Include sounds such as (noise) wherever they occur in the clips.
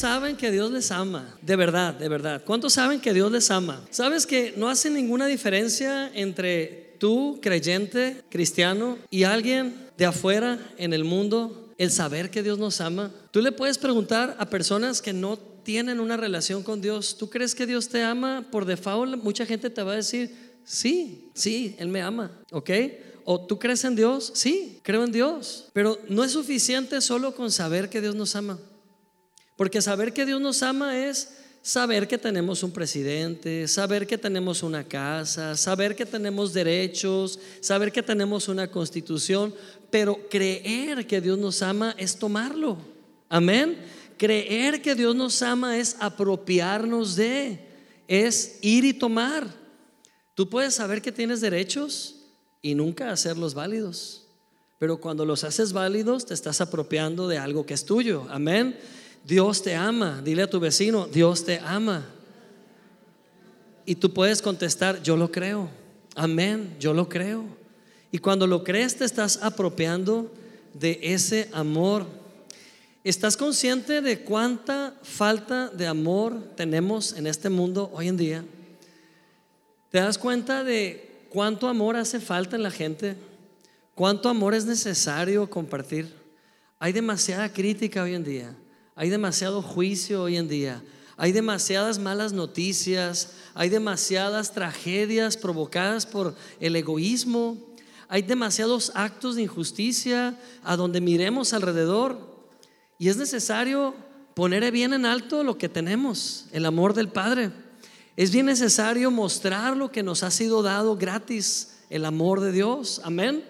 ¿Cuántos saben que Dios les ama? De verdad, de verdad. ¿Cuántos saben que Dios les ama? ¿Sabes que no hace ninguna diferencia entre tú, creyente, cristiano, y alguien de afuera en el mundo, el saber que Dios nos ama? Tú le puedes preguntar a personas que no tienen una relación con Dios, ¿tú crees que Dios te ama? Por default, mucha gente te va a decir, sí, sí, Él me ama, ¿ok? ¿O tú crees en Dios? Sí, creo en Dios. Pero no es suficiente solo con saber que Dios nos ama. Porque saber que Dios nos ama es saber que tenemos un presidente, saber que tenemos una casa, saber que tenemos derechos, saber que tenemos una constitución, pero creer que Dios nos ama es tomarlo. Amén. Creer que Dios nos ama es apropiarnos de, es ir y tomar. Tú puedes saber que tienes derechos y nunca hacerlos válidos, pero cuando los haces válidos te estás apropiando de algo que es tuyo. Amén. Dios te ama. Dile a tu vecino, Dios te ama. Y tú puedes contestar, yo lo creo. Amén, yo lo creo. Y cuando lo crees te estás apropiando de ese amor. ¿Estás consciente de cuánta falta de amor tenemos en este mundo hoy en día? ¿Te das cuenta de cuánto amor hace falta en la gente? ¿Cuánto amor es necesario compartir? Hay demasiada crítica hoy en día. Hay demasiado juicio hoy en día. Hay demasiadas malas noticias. Hay demasiadas tragedias provocadas por el egoísmo. Hay demasiados actos de injusticia a donde miremos alrededor. Y es necesario poner bien en alto lo que tenemos, el amor del Padre. Es bien necesario mostrar lo que nos ha sido dado gratis, el amor de Dios. Amén.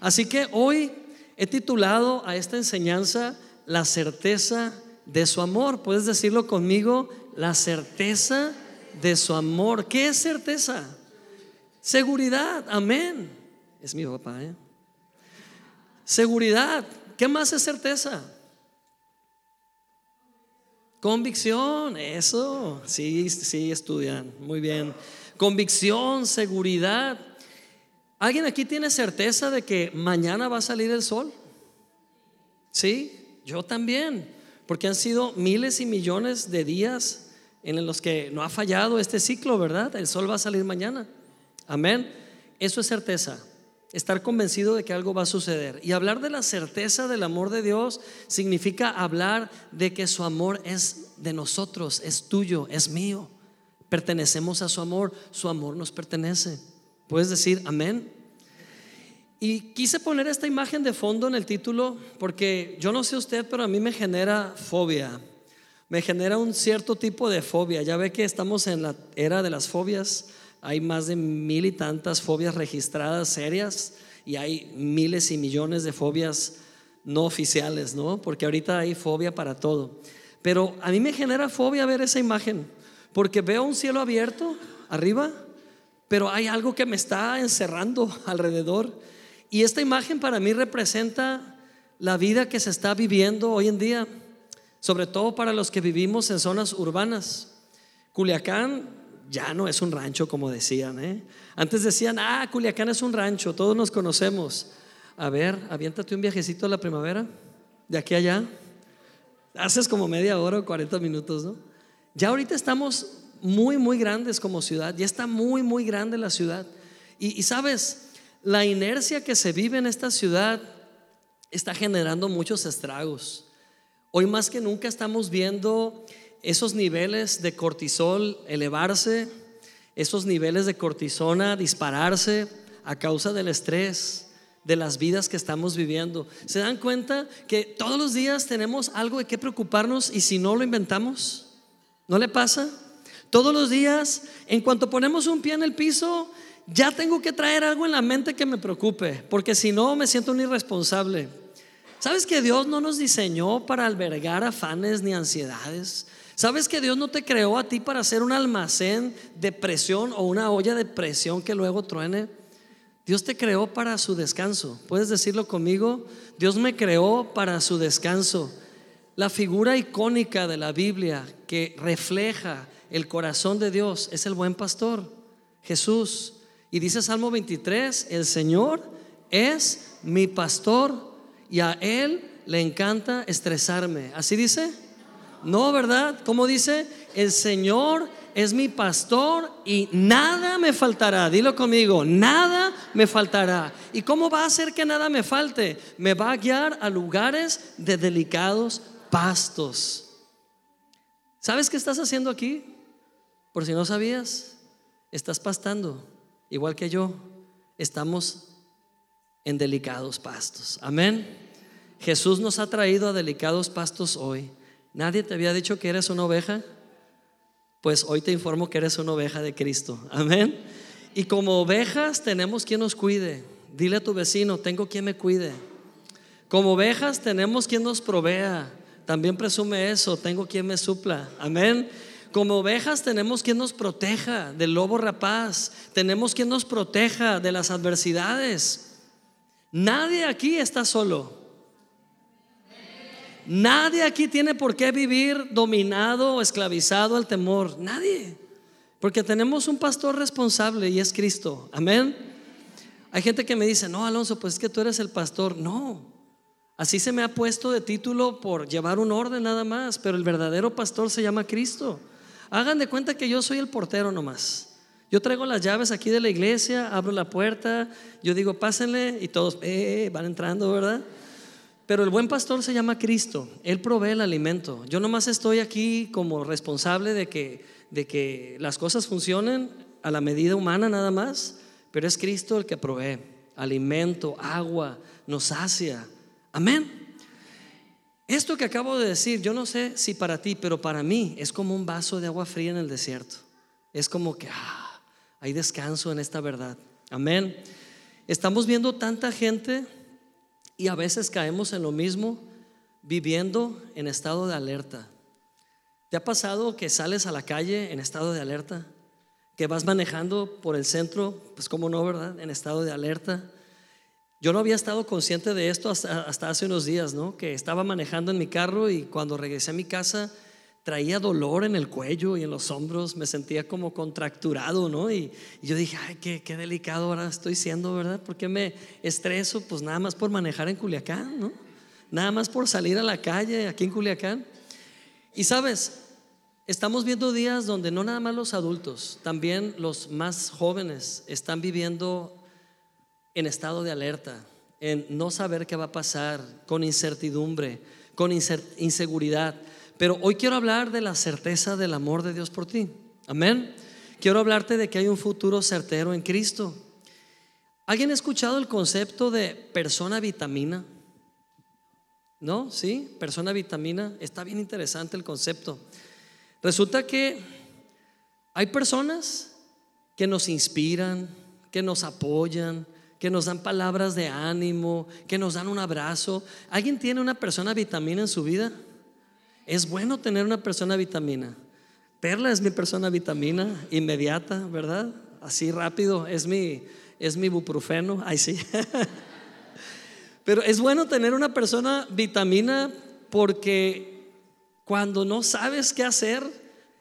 Así que hoy he titulado a esta enseñanza La certeza de su amor. ¿Puedes decirlo conmigo? La certeza de su amor. ¿Qué es certeza? Seguridad. Amén. Es mi papá. ¿eh? Seguridad. ¿Qué más es certeza? Convicción. Eso. Sí, sí, estudian. Muy bien. Convicción, seguridad. ¿Alguien aquí tiene certeza de que mañana va a salir el sol? Sí, yo también porque han sido miles y millones de días en los que no ha fallado este ciclo, ¿verdad? El sol va a salir mañana. Amén. Eso es certeza. Estar convencido de que algo va a suceder. Y hablar de la certeza del amor de Dios significa hablar de que su amor es de nosotros, es tuyo, es mío. Pertenecemos a su amor, su amor nos pertenece. ¿Puedes decir amén? Y quise poner esta imagen de fondo en el título porque yo no sé usted, pero a mí me genera fobia. Me genera un cierto tipo de fobia. Ya ve que estamos en la era de las fobias. Hay más de mil y tantas fobias registradas serias y hay miles y millones de fobias no oficiales, ¿no? Porque ahorita hay fobia para todo. Pero a mí me genera fobia ver esa imagen porque veo un cielo abierto arriba, pero hay algo que me está encerrando (laughs) alrededor y esta imagen para mí representa la vida que se está viviendo hoy en día, sobre todo para los que vivimos en zonas urbanas. Culiacán ya no es un rancho como decían. ¿eh? Antes decían, ah, Culiacán es un rancho, todos nos conocemos. A ver, aviéntate un viajecito a la primavera, de aquí allá. Haces como media hora o 40 minutos, ¿no? Ya ahorita estamos muy, muy grandes como ciudad, ya está muy, muy grande la ciudad. y sabes, la inercia que se vive en esta ciudad está generando muchos estragos. Hoy más que nunca estamos viendo esos niveles de cortisol elevarse, esos niveles de cortisona dispararse a causa del estrés, de las vidas que estamos viviendo. ¿Se dan cuenta que todos los días tenemos algo de qué preocuparnos y si no lo inventamos? ¿No le pasa? Todos los días, en cuanto ponemos un pie en el piso, ya tengo que traer algo en la mente que me preocupe, porque si no me siento un irresponsable. ¿Sabes que Dios no nos diseñó para albergar afanes ni ansiedades? ¿Sabes que Dios no te creó a ti para ser un almacén de presión o una olla de presión que luego truene? Dios te creó para su descanso. ¿Puedes decirlo conmigo? Dios me creó para su descanso. La figura icónica de la Biblia que refleja el corazón de Dios es el buen pastor, Jesús. Y dice Salmo 23, el Señor es mi pastor y a Él le encanta estresarme. ¿Así dice? No, ¿verdad? ¿Cómo dice? El Señor es mi pastor y nada me faltará. Dilo conmigo, nada me faltará. ¿Y cómo va a hacer que nada me falte? Me va a guiar a lugares de delicados pastos. ¿Sabes qué estás haciendo aquí? Por si no sabías, estás pastando, igual que yo. Estamos en delicados pastos. Amén. Jesús nos ha traído a delicados pastos hoy. ¿Nadie te había dicho que eres una oveja? Pues hoy te informo que eres una oveja de Cristo. Amén. Y como ovejas tenemos quien nos cuide. Dile a tu vecino, tengo quien me cuide. Como ovejas tenemos quien nos provea. También presume eso, tengo quien me supla. Amén. Como ovejas tenemos quien nos proteja del lobo rapaz. Tenemos quien nos proteja de las adversidades. Nadie aquí está solo. Nadie aquí tiene por qué vivir dominado o esclavizado al temor. Nadie. Porque tenemos un pastor responsable y es Cristo. Amén. Hay gente que me dice, no, Alonso, pues es que tú eres el pastor. No. Así se me ha puesto de título por llevar un orden nada más, pero el verdadero pastor se llama Cristo. Hagan de cuenta que yo soy el portero nomás. Yo traigo las llaves aquí de la iglesia, abro la puerta, yo digo, pásenle y todos eh, van entrando, ¿verdad? Pero el buen pastor se llama Cristo. Él provee el alimento. Yo nomás estoy aquí como responsable de que, de que las cosas funcionen a la medida humana nada más. Pero es Cristo el que provee alimento, agua, nos sacia. Amén. Esto que acabo de decir, yo no sé si para ti, pero para mí es como un vaso de agua fría en el desierto. Es como que ah, hay descanso en esta verdad. Amén. Estamos viendo tanta gente y a veces caemos en lo mismo viviendo en estado de alerta. ¿Te ha pasado que sales a la calle en estado de alerta? Que vas manejando por el centro, pues como no, ¿verdad? En estado de alerta. Yo no había estado consciente de esto hasta, hace unos días, ¿no? Que estaba manejando en mi carro y cuando regresé a mi casa traía dolor en el cuello y en los hombros, me sentía como contracturado, ¿no? Y, yo dije, ay, qué, qué, delicado ahora estoy siendo, ¿verdad? ¿Por qué me estreso? Pues nada más por manejar en Culiacán, ¿no? Nada más por salir a la calle aquí en Culiacán. Y sabes, estamos viendo días donde no nada más los adultos, también los más jóvenes están viviendo en estado de alerta, en no saber qué va a pasar, con incertidumbre, con inseguridad. Pero hoy quiero hablar de la certeza del amor de Dios por ti. Amén. Quiero hablarte de que hay un futuro certero en Cristo. ¿Alguien ha escuchado el concepto de persona vitamina? ¿No? ¿Sí? Persona vitamina. Está bien interesante el concepto. Resulta que hay personas que nos inspiran, que nos apoyan, que nos dan palabras de ánimo, que nos dan un abrazo. ¿Alguien tiene una persona vitamina en su vida? Es bueno tener una persona vitamina. Perla es mi persona vitamina inmediata, ¿verdad? Así rápido, es mi, es mi buprofeno. Ay, sí. (laughs) Pero es bueno tener una persona vitamina porque cuando no sabes qué hacer,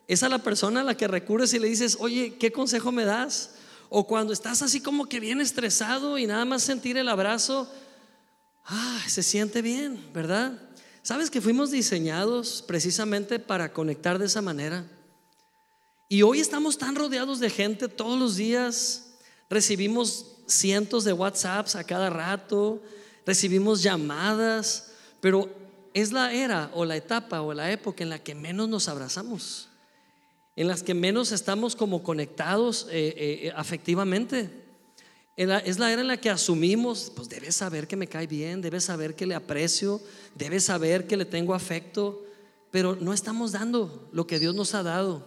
es a la persona a la que recurres y le dices, oye, ¿qué consejo me das? O cuando estás así como que bien estresado y nada más sentir el abrazo, ah, se siente bien, ¿verdad? ¿Sabes que fuimos diseñados precisamente para conectar de esa manera? Y hoy estamos tan rodeados de gente todos los días, recibimos cientos de WhatsApps a cada rato, recibimos llamadas, pero es la era o la etapa o la época en la que menos nos abrazamos, en las que menos estamos como conectados eh, eh, afectivamente. Es la era en la que asumimos, pues debe saber que me cae bien, debe saber que le aprecio, debe saber que le tengo afecto, pero no estamos dando lo que Dios nos ha dado.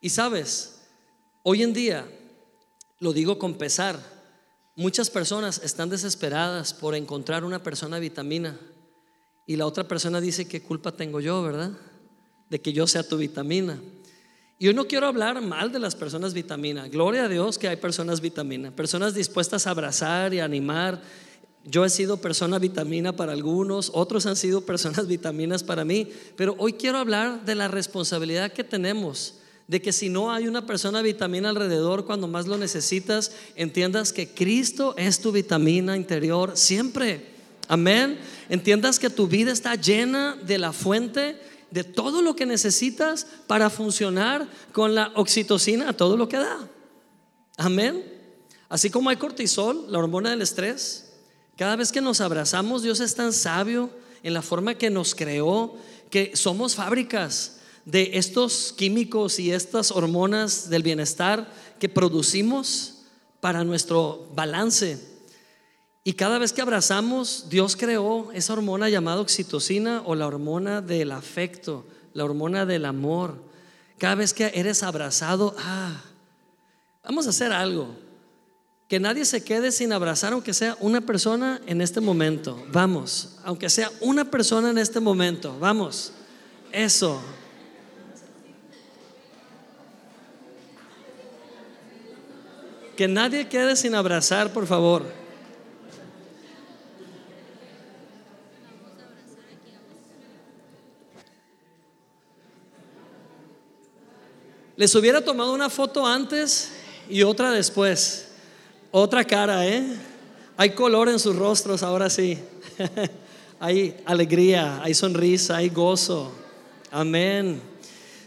Y sabes, hoy en día, lo digo con pesar, muchas personas están desesperadas por encontrar una persona vitamina y la otra persona dice, ¿qué culpa tengo yo, verdad? De que yo sea tu vitamina. Y hoy no quiero hablar mal de las personas vitamina. Gloria a Dios que hay personas vitamina, personas dispuestas a abrazar y animar. Yo he sido persona vitamina para algunos, otros han sido personas (laughs) vitaminas para mí, pero hoy quiero hablar de la responsabilidad que tenemos de que si no hay una persona vitamina alrededor cuando más lo necesitas, entiendas que Cristo es tu vitamina interior siempre. Amén. Entiendas que tu vida está llena de la fuente de todo lo que necesitas para funcionar con la oxitocina todo lo que da. Amén. Así como hay cortisol, la hormona del estrés, cada vez que nos abrazamos, Dios es tan sabio en la forma que nos creó, que somos fábricas de estos químicos y estas hormonas del bienestar que producimos para nuestro balance. Y cada vez que abrazamos, Dios creó esa hormona llamada oxitocina o la hormona del afecto, la hormona del amor. Cada vez que eres abrazado, ah, vamos a hacer algo. Que nadie se quede sin abrazar, aunque sea una persona en este momento. Vamos, aunque sea una persona en este momento. Vamos, eso. Que nadie quede sin abrazar, por favor. Les hubiera tomado una foto antes y otra después. Otra cara, ¿eh? Hay color en sus rostros, ahora sí. (laughs) hay alegría, hay sonrisa, hay gozo. Amén.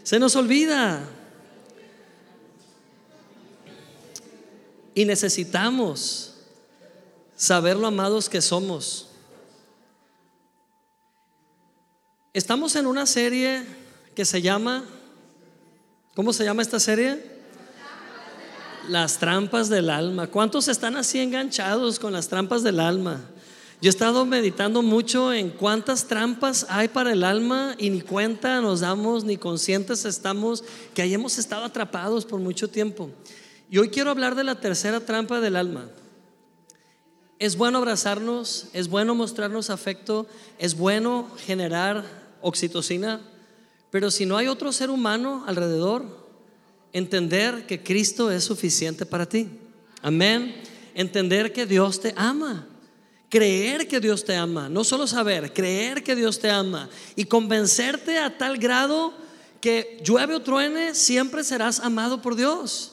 Se nos olvida. Y necesitamos saber lo amados que somos. Estamos en una serie que se llama, ¿cómo se llama esta serie? Las trampas del alma. ¿Cuántos están así enganchados con las trampas del alma? Yo he estado meditando mucho en cuántas trampas hay para el alma y ni cuenta nos damos, ni conscientes estamos que hayamos estado atrapados por mucho tiempo. Y hoy quiero hablar de la tercera trampa del alma. Es bueno abrazarnos, es bueno mostrarnos afecto, es bueno generar oxitocina, pero si no hay otro ser humano alrededor, entender que Cristo es suficiente para ti. Amén. Entender que Dios te ama. Creer que Dios te ama. No solo saber, creer que Dios te ama. Y convencerte a tal grado que llueve o truene, siempre serás amado por Dios.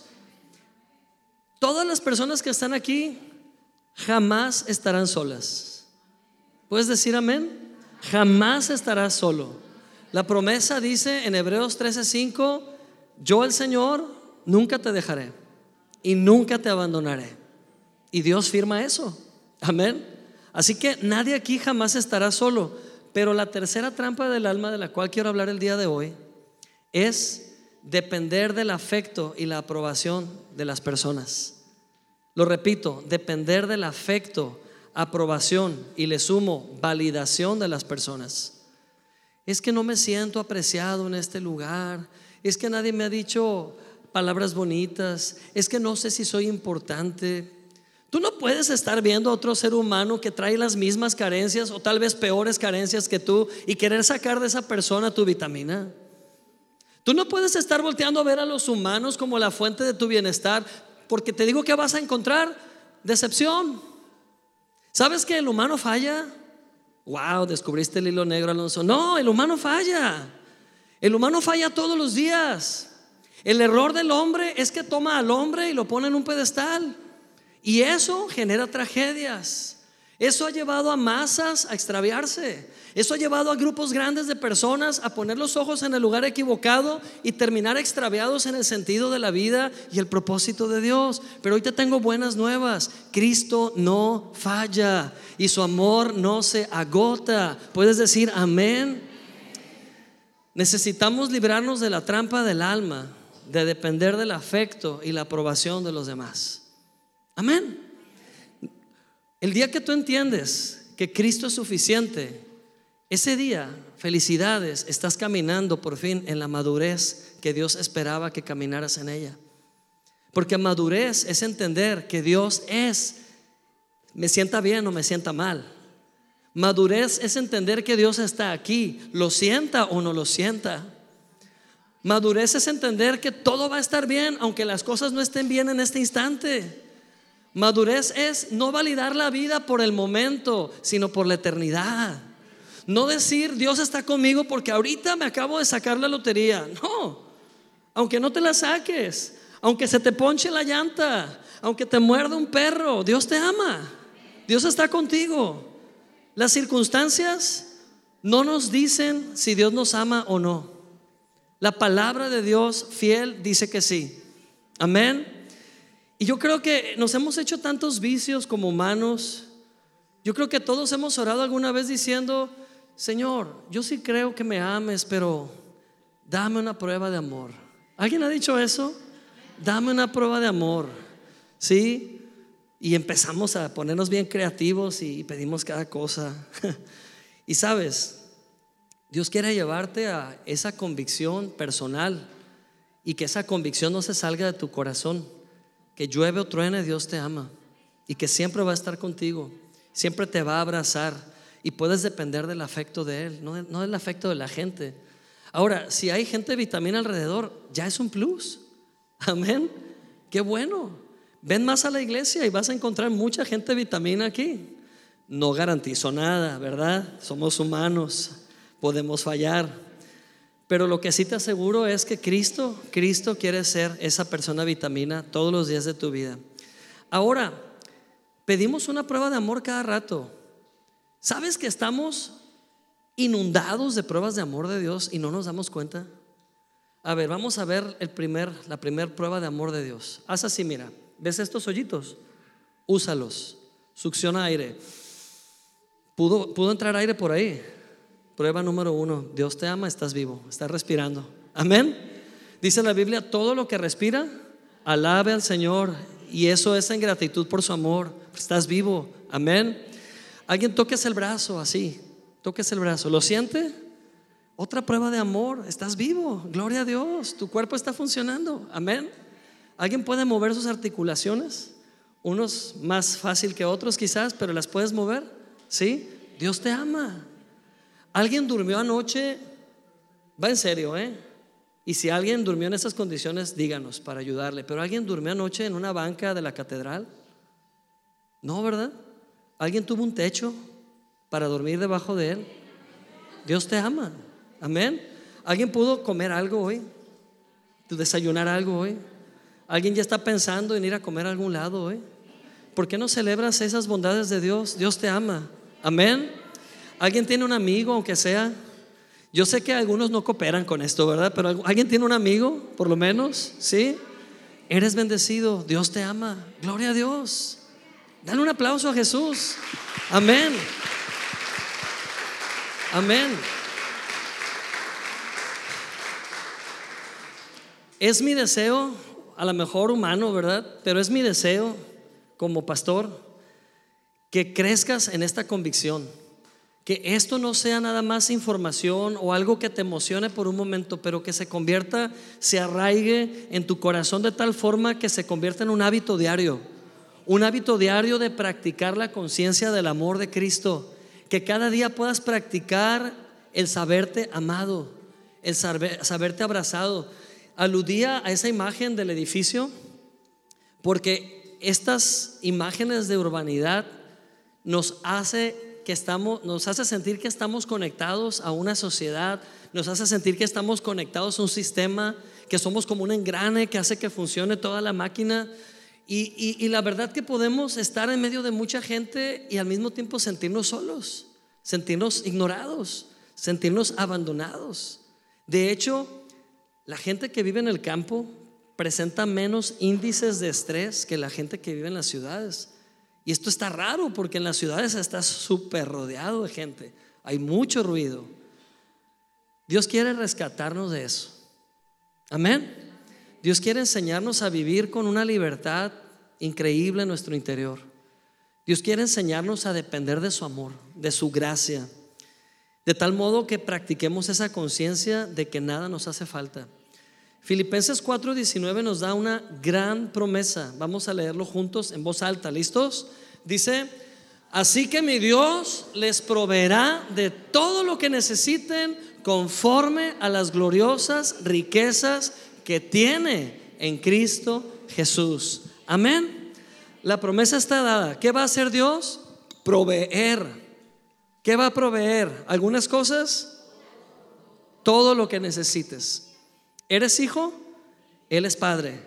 Todas las personas que están aquí jamás estarán solas. ¿Puedes decir amén? Jamás estarás solo. La promesa dice en Hebreos 13:5 yo el Señor nunca te dejaré y nunca te abandonaré. Y Dios firma eso. Amén. Así que nadie aquí jamás estará solo. Pero la tercera trampa del alma de la cual quiero hablar el día de hoy es depender del afecto y la aprobación de las personas. Lo repito, depender del afecto, aprobación y le sumo validación de las personas. Es que no me siento apreciado en este lugar es que nadie me ha dicho palabras bonitas, es que no sé si soy importante. Tú no puedes estar viendo a otro ser humano que trae las mismas carencias o tal vez peores carencias que tú y querer sacar de esa persona tu vitamina. Tú no puedes estar volteando a ver a los humanos como la fuente de tu bienestar, porque te digo que vas a encontrar decepción. ¿Sabes que el humano falla? Wow, descubriste el hilo negro, Alonso. No, el humano falla. El humano falla todos los días. El error del hombre es que toma al hombre y lo pone en un pedestal. Y eso genera tragedias. Eso ha llevado a masas a extraviarse. Eso ha llevado a grupos grandes de personas a poner los ojos en el lugar equivocado y terminar extraviados en el sentido de la vida y el propósito de Dios. Pero hoy te tengo buenas nuevas. Cristo no falla y su amor no se agota. Puedes decir amén. Necesitamos librarnos de la trampa del alma, de depender del afecto y la aprobación de los demás. Amén. El día que tú entiendes que Cristo es suficiente, ese día, felicidades, estás caminando por fin en la madurez que Dios esperaba que caminaras en ella. Porque madurez es entender que Dios es, me sienta bien o me sienta mal. Madurez es entender que Dios está aquí, lo sienta o no lo sienta. Madurez es entender que todo va a estar bien, aunque las cosas no estén bien en este instante. Madurez es no validar la vida por el momento, sino por la eternidad. No decir, Dios está conmigo porque ahorita me acabo de sacar la lotería. No, aunque no te la saques, aunque se te ponche la llanta, aunque te muerda un perro, Dios te ama. Dios está contigo. Las circunstancias no nos dicen si Dios nos ama o no. La palabra de Dios fiel dice que sí. Amén. Y yo creo que nos hemos hecho tantos vicios como humanos. Yo creo que todos hemos orado alguna vez diciendo, Señor, yo sí creo que me ames, pero dame una prueba de amor. ¿Alguien ha dicho eso? Dame una prueba de amor. ¿Sí? Y empezamos a ponernos bien creativos y pedimos cada cosa. (laughs) y sabes, Dios quiere llevarte a esa convicción personal y que esa convicción no se salga de tu corazón. Que llueve o truene, Dios te ama y que siempre va a estar contigo, siempre te va a abrazar y puedes depender del afecto de Él, no, del afecto de la gente. Ahora, si hay gente de vitamina alrededor, ya es un plus. Amén. Qué bueno. Ven más a la iglesia y vas a encontrar mucha gente de vitamina aquí. No garantizo nada, ¿verdad? Somos humanos, podemos fallar. Pero lo que sí te aseguro es que Cristo, Cristo quiere ser esa persona vitamina todos los días de tu vida. Ahora, pedimos una prueba de amor cada rato. ¿Sabes que estamos inundados de pruebas de amor de Dios y no nos damos cuenta? A ver, vamos a ver el primer, la primera prueba de amor de Dios. Haz así, mira. ¿Ves estos hoyitos? Úsalos. Succiona aire. Pudo, pudo entrar aire por ahí. Prueba número uno. Dios te ama, estás vivo, estás respirando. Amén. Dice la Biblia, todo lo que respira, alabe al Señor. Y eso es en gratitud por su amor. Estás vivo. Amén. Alguien toques el brazo así, toques el brazo. ¿Lo siente? Otra prueba de amor. Estás vivo. Gloria a Dios. Tu cuerpo está funcionando. Amén. ¿Alguien puede mover sus articulaciones? Unos más fácil que otros quizás, pero las puedes mover. ¿Sí? Dios te ama. ¿Alguien durmió anoche? Va en serio, ¿eh? Y si alguien durmió en esas condiciones, díganos para ayudarle. Pero ¿alguien durmió anoche en una banca de la catedral? No, ¿verdad? ¿Alguien tuvo un techo para dormir debajo de él? Dios te ama. Amén. ¿Alguien pudo comer algo hoy? ¿Desayunar algo hoy? ¿Alguien ya está pensando en ir a comer a algún lado hoy? ¿Por qué no celebras esas bondades de Dios? Dios te ama. Amén. ¿Alguien tiene un amigo, aunque sea? Yo sé que algunos no cooperan con esto, ¿verdad? Pero ¿alguien tiene un amigo, por lo menos? ¿Sí? Eres bendecido. Dios te ama. Gloria a Dios. Dale un aplauso a Jesús. Amén. Amén. Es mi deseo, a lo mejor humano, ¿verdad? Pero es mi deseo como pastor que crezcas en esta convicción. Que esto no sea nada más información o algo que te emocione por un momento, pero que se convierta, se arraigue en tu corazón de tal forma que se convierta en un hábito diario un hábito diario de practicar la conciencia del amor de Cristo, que cada día puedas practicar el saberte amado, el saberte abrazado. Aludía a esa imagen del edificio porque estas imágenes de urbanidad nos hace que estamos nos hace sentir que estamos conectados a una sociedad, nos hace sentir que estamos conectados a un sistema, que somos como un engrane que hace que funcione toda la máquina y, la verdad que podemos estar en medio de mucha gente y al mismo tiempo sentirnos solos, sentirnos ignorados, sentirnos abandonados. De hecho, la gente que vive en el campo presenta menos índices de estrés que la gente que vive en las ciudades. Y esto está raro porque en las ciudades está súper rodeado de gente. Hay mucho ruido. Dios quiere rescatarnos de eso. Amén. Dios quiere enseñarnos a vivir con una libertad increíble en nuestro interior. Dios quiere enseñarnos a depender de su amor, de su gracia, de tal modo que practiquemos esa conciencia de que nada nos hace falta. Filipenses 4:19 nos da una gran promesa. Vamos a leerlo juntos en voz alta. ¿Listos? Dice, así que mi Dios les proveerá de todo lo que necesiten conforme a las gloriosas riquezas que tiene en Cristo Jesús. Amén. La promesa está dada. ¿Qué va a hacer Dios? Proveer. ¿Qué va a proveer? ¿Algunas cosas? Todo lo que necesites. ¿Eres hijo? Él es padre.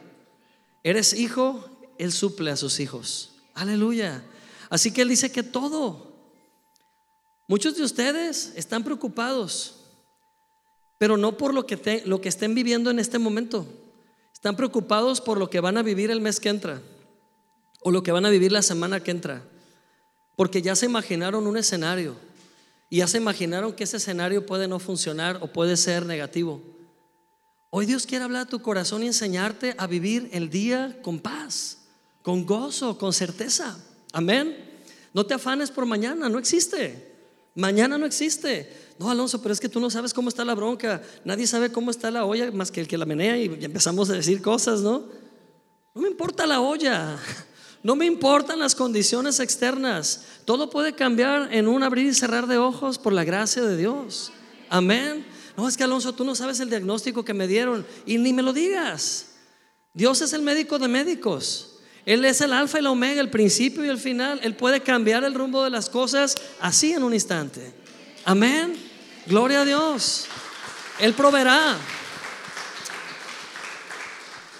¿Eres hijo? Él suple a sus hijos. Aleluya. Así que Él dice que todo. Muchos de ustedes están preocupados, pero no por lo que, lo que estén viviendo en este momento. Están preocupados por lo que van a vivir el mes que entra o lo que van a vivir la semana que entra. Porque ya se imaginaron un escenario y ya se imaginaron que ese escenario puede no funcionar o puede ser negativo. Hoy Dios quiere hablar a tu corazón y enseñarte a vivir el día con paz, con gozo, con certeza. Amén. No te afanes por mañana, no existe. Mañana no existe. No, Alonso, pero es que tú no sabes cómo está la bronca. Nadie sabe cómo está la olla más que el que la menea y empezamos a decir cosas, ¿no? No me importa la olla. (laughs) No me importan las condiciones externas. Todo puede cambiar en un abrir y cerrar de ojos por la gracia de Dios. Amén. No, es que Alonso, tú no sabes el diagnóstico que me dieron y ni me lo digas. Dios es el médico de médicos. Él es el alfa y la omega, el principio y el final. Él puede cambiar el rumbo de las cosas así en un instante. Amén. Gloria a Dios. Él proveerá.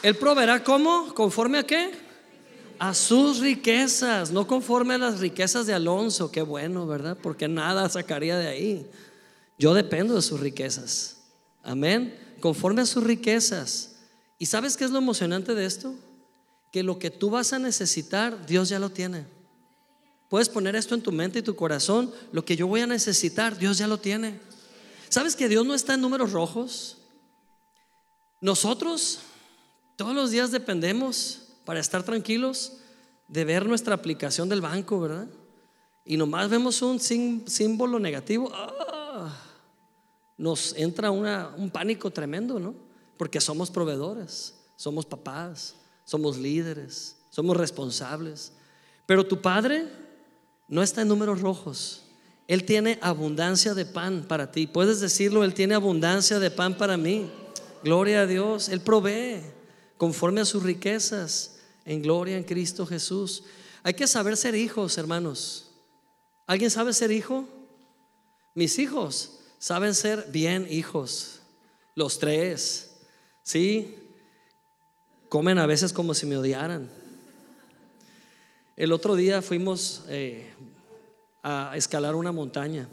Él proveerá cómo? ¿Conforme a qué? A sus riquezas, no conforme a las riquezas de Alonso. Qué bueno, ¿verdad? Porque nada sacaría de ahí. Yo dependo de sus riquezas. Amén. Conforme a sus riquezas. ¿Y sabes qué es lo emocionante de esto? Que lo que tú vas a necesitar, Dios ya lo tiene. Puedes poner esto en tu mente y tu corazón. Lo que yo voy a necesitar, Dios ya lo tiene. ¿Sabes que Dios no está en números rojos? Nosotros todos los días dependemos para estar tranquilos de ver nuestra aplicación del banco, ¿verdad? Y nomás vemos un símbolo negativo. ¡ah! Nos entra un pánico tremendo, ¿no? Porque somos proveedores, somos papás, somos líderes, somos responsables. Pero tu padre no está en números rojos. Él tiene abundancia de pan para ti. Puedes decirlo, Él tiene abundancia de pan para mí. Gloria a Dios. Él provee conforme a sus riquezas en gloria en Cristo Jesús. Hay que saber ser hijos, hermanos. ¿Alguien sabe ser hijo? Mis hijos saben ser bien hijos, los tres, ¿sí? Comen a veces como si me odiaran. El otro día fuimos eh, a escalar una montaña,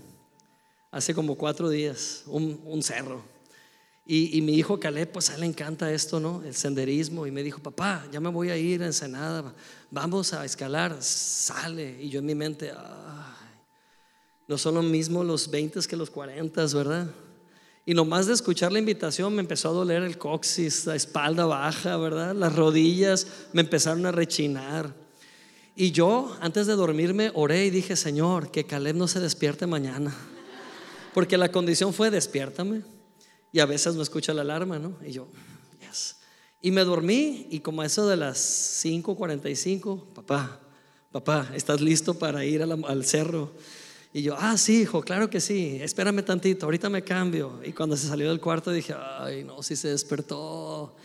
hace como cuatro días, un, cerro. Y, mi hijo Caleb, pues a él le encanta esto, ¿no? El senderismo. Y me dijo, papá, ya me voy a ir a Ensenada, vamos a escalar. Sale. Y yo en mi mente, no son lo mismo los 20 que los 40, ¿verdad? Y nomás de escuchar la invitación me empezó a doler el coxis, la espalda baja, ¿verdad? Las rodillas me empezaron a rechinar. Y yo, antes de dormirme, oré y dije, Señor, que Caleb no se despierte mañana. Porque la condición fue, despiértame. Y a veces no escucha la alarma, ¿no? Y yo, yes. Y me dormí y como a eso de las 5:45, papá, papá, ¿estás listo para ir al cerro? Y yo, ah, sí, hijo, claro que sí, espérame tantito, ahorita me cambio. Y cuando se salió del cuarto dije, ay, no, si se despertó.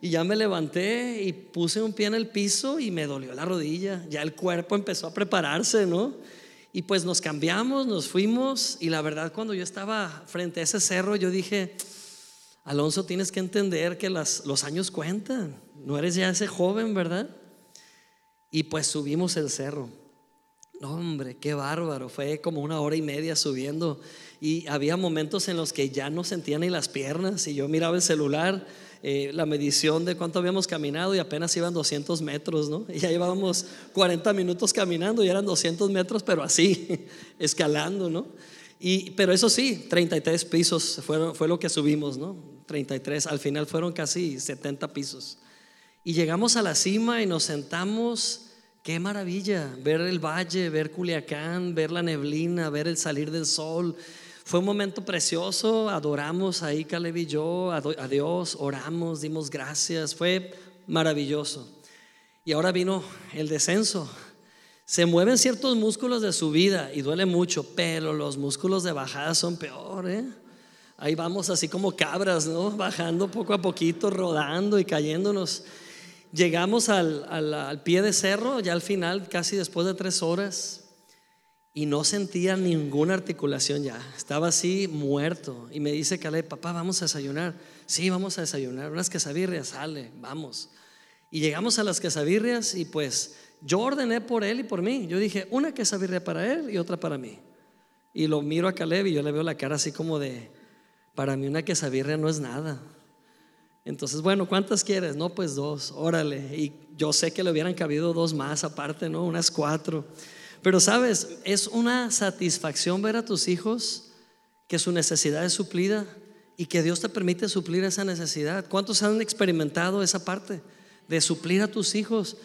Y ya me levanté y puse un pie en el piso y me dolió la rodilla. Ya el cuerpo empezó a prepararse, ¿no? Y pues nos cambiamos, nos fuimos. Y la verdad, cuando yo estaba frente a ese cerro, yo dije, Alonso, tienes que entender que las, los años cuentan. No eres ya ese joven, ¿verdad? Y pues subimos el cerro. No, hombre, qué bárbaro. Fue como una hora y media subiendo y había momentos en los que ya no sentía ni las piernas y yo miraba el celular, eh, la medición de cuánto habíamos caminado y apenas iban 200 metros, ¿no? Y ya llevábamos 40 minutos caminando y eran 200 metros, pero así, (laughs) escalando, ¿no? Y, pero eso sí, 33 pisos fueron, fue lo que subimos, ¿no? 33, al final fueron casi 70 pisos. Y llegamos a la cima y nos sentamos Qué maravilla ver el valle, ver Culiacán, ver la neblina, ver el salir del sol. Fue un momento precioso, adoramos ahí Caleb y yo, a Dios, oramos, dimos gracias, fue maravilloso. Y ahora vino el descenso. Se mueven ciertos músculos de subida y duele mucho, pero los músculos de bajada son peor, ¿eh? Ahí vamos así como cabras, ¿no? Bajando poco a poquito, rodando y cayéndonos. Llegamos al, pie de cerro, ya al final, casi después de tres horas, y no sentía ninguna articulación ya. Estaba así muerto. Y me dice Caleb, papá, vamos a desayunar. Sí, vamos a desayunar. Unas quesabirrias, sale, vamos. Y llegamos a las quesabirrias y pues yo ordené por él y por mí. Yo dije, una quesabirria para él y otra para mí. Y lo miro a Caleb y yo le veo la cara así como de, para mí una quesabirria no es nada. Entonces, bueno, ¿cuántas quieres? No, pues dos, órale. Y yo sé que le hubieran cabido dos más aparte, ¿no? Unas cuatro. Pero sabes, es una satisfacción ver a tus hijos que su necesidad es suplida y que Dios te permite suplir esa necesidad. ¿Cuántos han experimentado esa parte de suplir a tus hijos?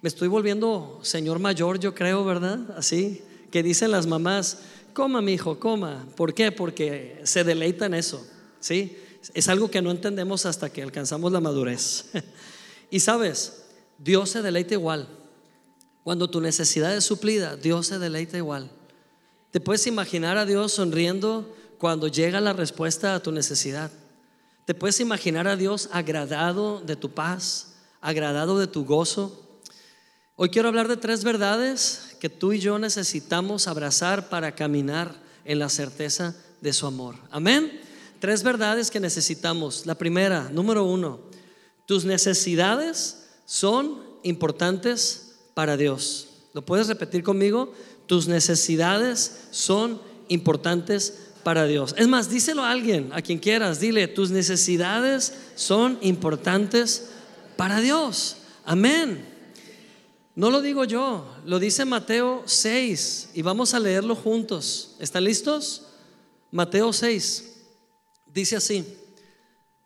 Me estoy volviendo señor mayor, yo creo, ¿verdad? Así, que dicen las mamás, coma mi hijo, coma. ¿Por qué? Porque se deleita en eso, ¿sí? Es algo que no entendemos hasta que alcanzamos la madurez. (laughs) y sabes, Dios se deleita igual. Cuando tu necesidad es suplida, Dios se deleita igual. Te puedes imaginar a Dios sonriendo cuando llega la respuesta a tu necesidad. Te puedes imaginar a Dios agradado de tu paz, agradado de tu gozo. Hoy quiero hablar de tres verdades que tú y yo necesitamos abrazar para caminar en la certeza de su amor. Amén. Tres verdades que necesitamos. La primera, número uno, tus necesidades son importantes para Dios. ¿Lo puedes repetir conmigo? Tus necesidades son importantes para Dios. Es más, díselo a alguien, a quien quieras, dile, tus necesidades son importantes para Dios. Amén. No lo digo yo, lo dice Mateo 6 y vamos a leerlo juntos. ¿Están listos? Mateo 6 dice así,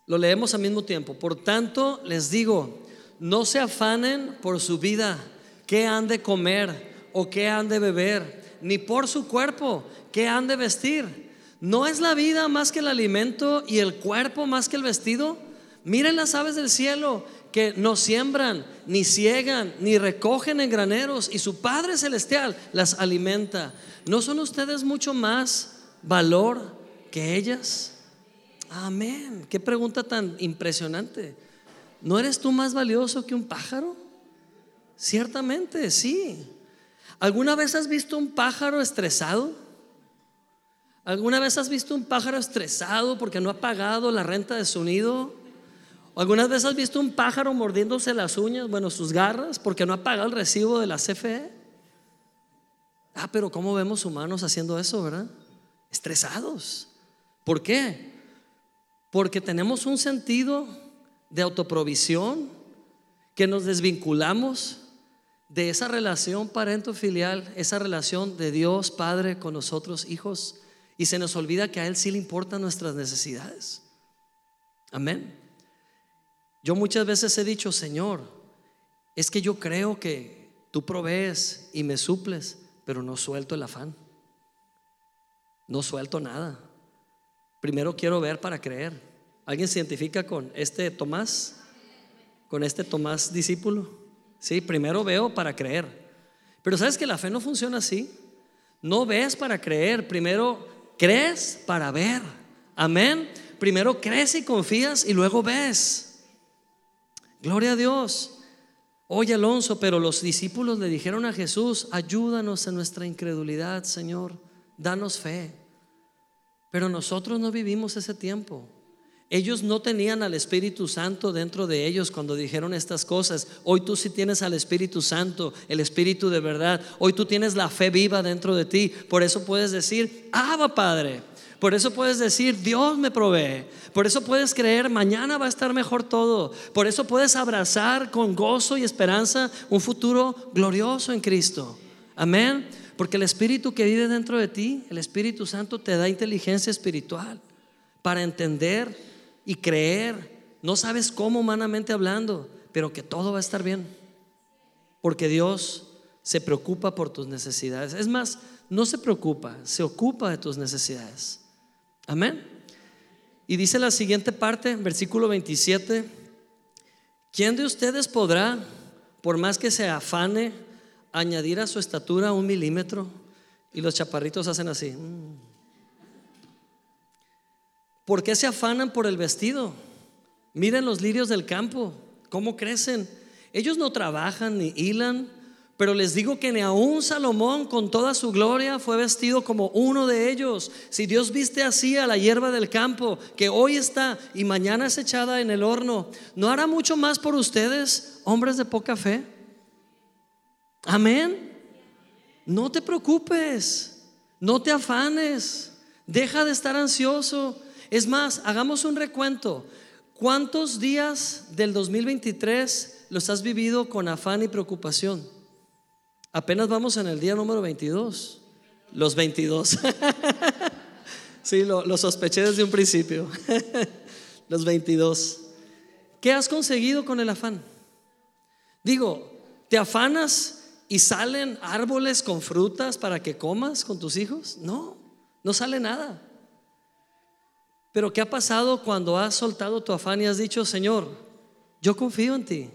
lo leemos al mismo tiempo. Por tanto, les digo, no se afanen por su vida, qué han de comer o qué han de beber, ni por su cuerpo, qué han de vestir. ¿No es la vida más que el alimento y el cuerpo más que el vestido? Miren las aves del cielo que no siembran, ni ciegan, ni recogen en graneros, y su Padre Celestial las alimenta. ¿No son ustedes mucho más valor que ellas? Amén. Qué pregunta tan impresionante. ¿No eres tú más valioso que un pájaro? Ciertamente, sí. ¿Alguna vez has visto un pájaro estresado? ¿Alguna vez has visto un pájaro estresado porque no ha pagado la renta de su nido? ¿Alguna vez has visto un pájaro mordiéndose las uñas, bueno, sus garras, porque no ha pagado el recibo de la CFE? Ah, pero ¿cómo vemos humanos haciendo eso, verdad? Estresados. ¿Por qué? Porque tenemos un sentido de autoprovisión que nos desvinculamos de esa relación parento-filial, esa relación de Dios Padre con nosotros hijos, y se nos olvida que a Él sí le importan nuestras necesidades. Amén. Yo muchas veces he dicho, Señor, es que yo creo que tú provees y me suples, pero no suelto el afán. No suelto nada. Primero quiero ver para creer. ¿Alguien se identifica con este Tomás? ¿Con este Tomás discípulo? Sí, primero veo para creer. Pero sabes que la fe no funciona así. No ves para creer, primero crees para ver. Amén. Primero crees y confías y luego ves. Gloria a Dios. Oye Alonso, pero los discípulos le dijeron a Jesús, ayúdanos en nuestra incredulidad, Señor, danos fe. Pero nosotros no vivimos ese tiempo. Ellos no tenían al Espíritu Santo dentro de ellos cuando dijeron estas cosas. Hoy tú sí tienes al Espíritu Santo, el Espíritu de verdad. Hoy tú tienes la fe viva dentro de ti. Por eso puedes decir, Abba Padre. Por eso puedes decir, Dios me provee. Por eso puedes creer, mañana va a estar mejor todo. Por eso puedes abrazar con gozo y esperanza un futuro glorioso en Cristo. Amén. Porque el Espíritu que vive dentro de ti, el Espíritu Santo, te da inteligencia espiritual para entender y creer. No sabes cómo humanamente hablando, pero que todo va a estar bien. Porque Dios se preocupa por tus necesidades. Es más, no se preocupa, se ocupa de tus necesidades. Amén. Y dice la siguiente parte, versículo 27, ¿quién de ustedes podrá, por más que se afane, añadir a su estatura un milímetro? Y los chaparritos hacen así. Mm. ¿Por qué se afanan por el vestido? Miren los lirios del campo, cómo crecen. Ellos no trabajan ni hilan, pero les digo que ni aun Salomón con toda su gloria fue vestido como uno de ellos. Si Dios viste así a la hierba del campo, que hoy está y mañana es echada en el horno, ¿no hará mucho más por ustedes, hombres de poca fe? Amén. No te preocupes. No te afanes. Deja de estar ansioso. Es más, hagamos un recuento. ¿Cuántos días del 2023 los has vivido con afán y preocupación? Apenas vamos en el día número 22. Los 22. (laughs) sí, lo, sospeché desde un principio. (laughs) los 22. ¿Qué has conseguido con el afán? Digo, ¿te afanas y salen árboles con frutas para que comas con tus hijos? No, no sale nada. Pero ¿qué ha pasado cuando has soltado tu afán y has dicho, Señor, yo confío en ti?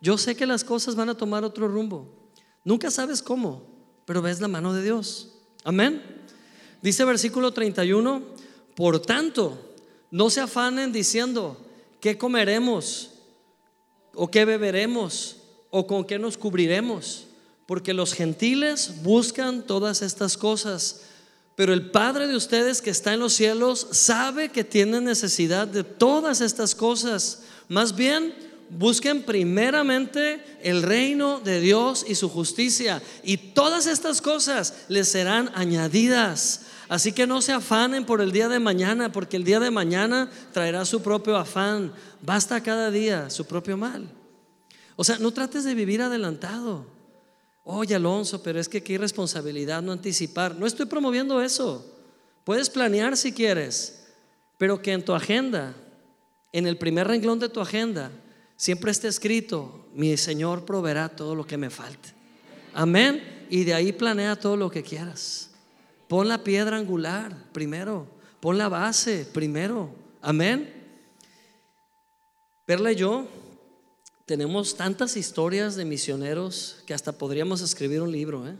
Yo sé que las cosas van a tomar otro rumbo. Nunca sabes cómo, pero ves la mano de Dios. Amén. Dice versículo 31, por tanto, no se afanen diciendo, ¿qué comeremos? ¿O qué beberemos? ¿O con qué nos cubriremos? Porque los gentiles buscan todas estas cosas, pero el Padre de ustedes que está en los cielos sabe que tienen necesidad de todas estas cosas. Más bien, busquen primeramente el reino de Dios y su justicia, y todas estas cosas les serán añadidas. Así que no se afanen por el día de mañana, porque el día de mañana traerá su propio afán. Basta cada día su propio mal. O sea, no trates de vivir adelantado. Oye, Alonso, pero es que qué irresponsabilidad no anticipar. No estoy promoviendo eso. Puedes planear si quieres, pero que en tu agenda, en el primer renglón de tu agenda, siempre esté escrito, mi Señor proveerá todo lo que me falte. Amén. Y de ahí planea todo lo que quieras. Pon la piedra angular primero. Pon la base primero. Amén. Perla y yo tenemos tantas historias de misioneros que hasta podríamos escribir un libro. ¿eh?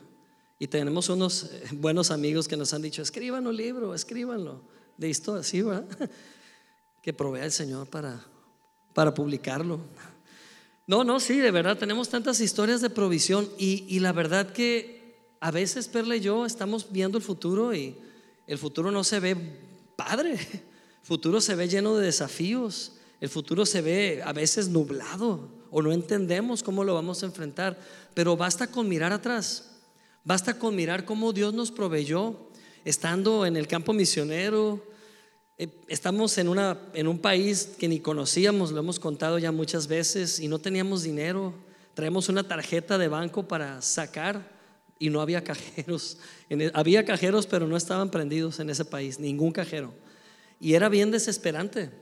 Y tenemos unos eh, buenos amigos que nos han dicho, escriban un libro, escríbanlo. De historia, sí, ¿verdad? (laughs) Que provea el Señor para, para publicarlo. No, no, sí, de verdad, tenemos tantas historias de provisión y, y la verdad que a veces Perla y yo estamos viendo el futuro y el futuro no se ve padre, (laughs) el futuro se ve lleno de desafíos, el futuro se ve a veces nublado o no entendemos cómo lo vamos a enfrentar, pero basta con mirar atrás, basta con mirar cómo Dios nos proveyó estando en el campo misionero, eh, estamos en, una, en un país que ni conocíamos, lo hemos contado ya muchas veces, y no teníamos dinero. Traemos una tarjeta de banco para sacar y no había cajeros. (laughs) E, había cajeros, pero no estaban prendidos en ese país, ningún cajero. Y era bien desesperante.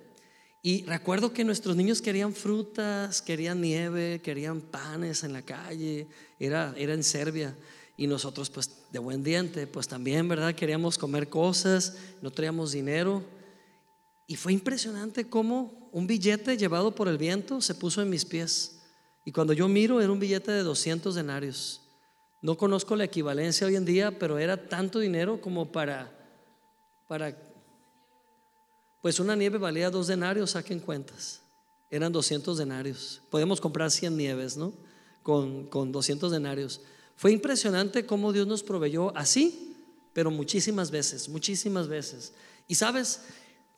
Y recuerdo que nuestros niños querían frutas, querían nieve, querían panes en la calle. Era, era en Serbia. Y nosotros, pues de buen diente, pues también, ¿verdad? Queríamos comer cosas, no teníamos dinero. Y fue impresionante cómo un billete llevado por el viento se puso en mis pies. Y cuando yo miro era un billete de 200 denarios. No conozco la equivalencia hoy en día, pero era tanto dinero como para, para, pues una nieve valía dos denarios, saquen cuentas. Eran 200 denarios. Podemos comprar 100 nieves, ¿no? Con, con 200 denarios. Fue impresionante cómo Dios nos proveyó así, pero muchísimas veces, muchísimas veces. Y sabes,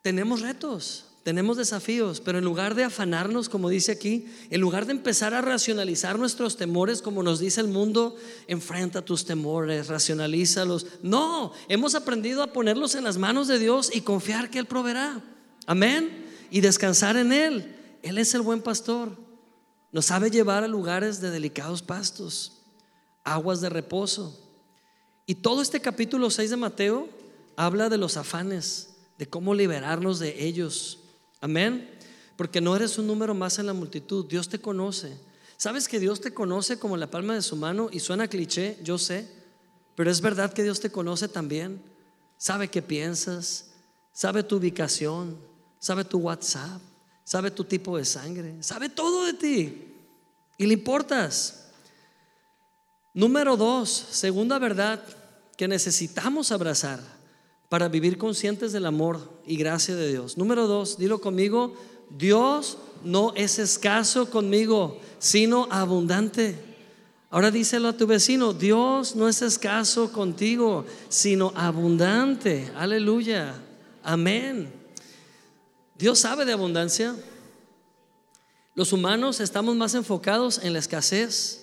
tenemos retos, tenemos desafíos, pero en lugar de afanarnos, como dice aquí, en lugar de empezar a racionalizar nuestros temores, como nos dice el mundo, enfrenta tus temores, racionalízalos. No, hemos aprendido a ponerlos en las manos de Dios y confiar que Él proveerá. Amén. Y descansar en Él. Él es el buen pastor. Nos sabe llevar a lugares de delicados pastos, aguas de reposo. Y todo este capítulo 6 de Mateo habla de los afanes de cómo liberarnos de ellos. Amén. Porque no eres un número más en la multitud. Dios te conoce. ¿Sabes que Dios te conoce como la palma de su mano? Y suena cliché, yo sé. Pero es verdad que Dios te conoce también. Sabe qué piensas. Sabe tu ubicación. Sabe tu WhatsApp. Sabe tu tipo de sangre. Sabe todo de ti. Y le importas. Número dos, segunda verdad que necesitamos abrazar para vivir conscientes del amor y gracia de Dios. Número dos, dilo conmigo, Dios no es escaso conmigo, sino abundante. Ahora díselo a tu vecino, Dios no es escaso contigo, sino abundante. Aleluya. Amén. Dios sabe de abundancia. Los humanos estamos más enfocados en la escasez.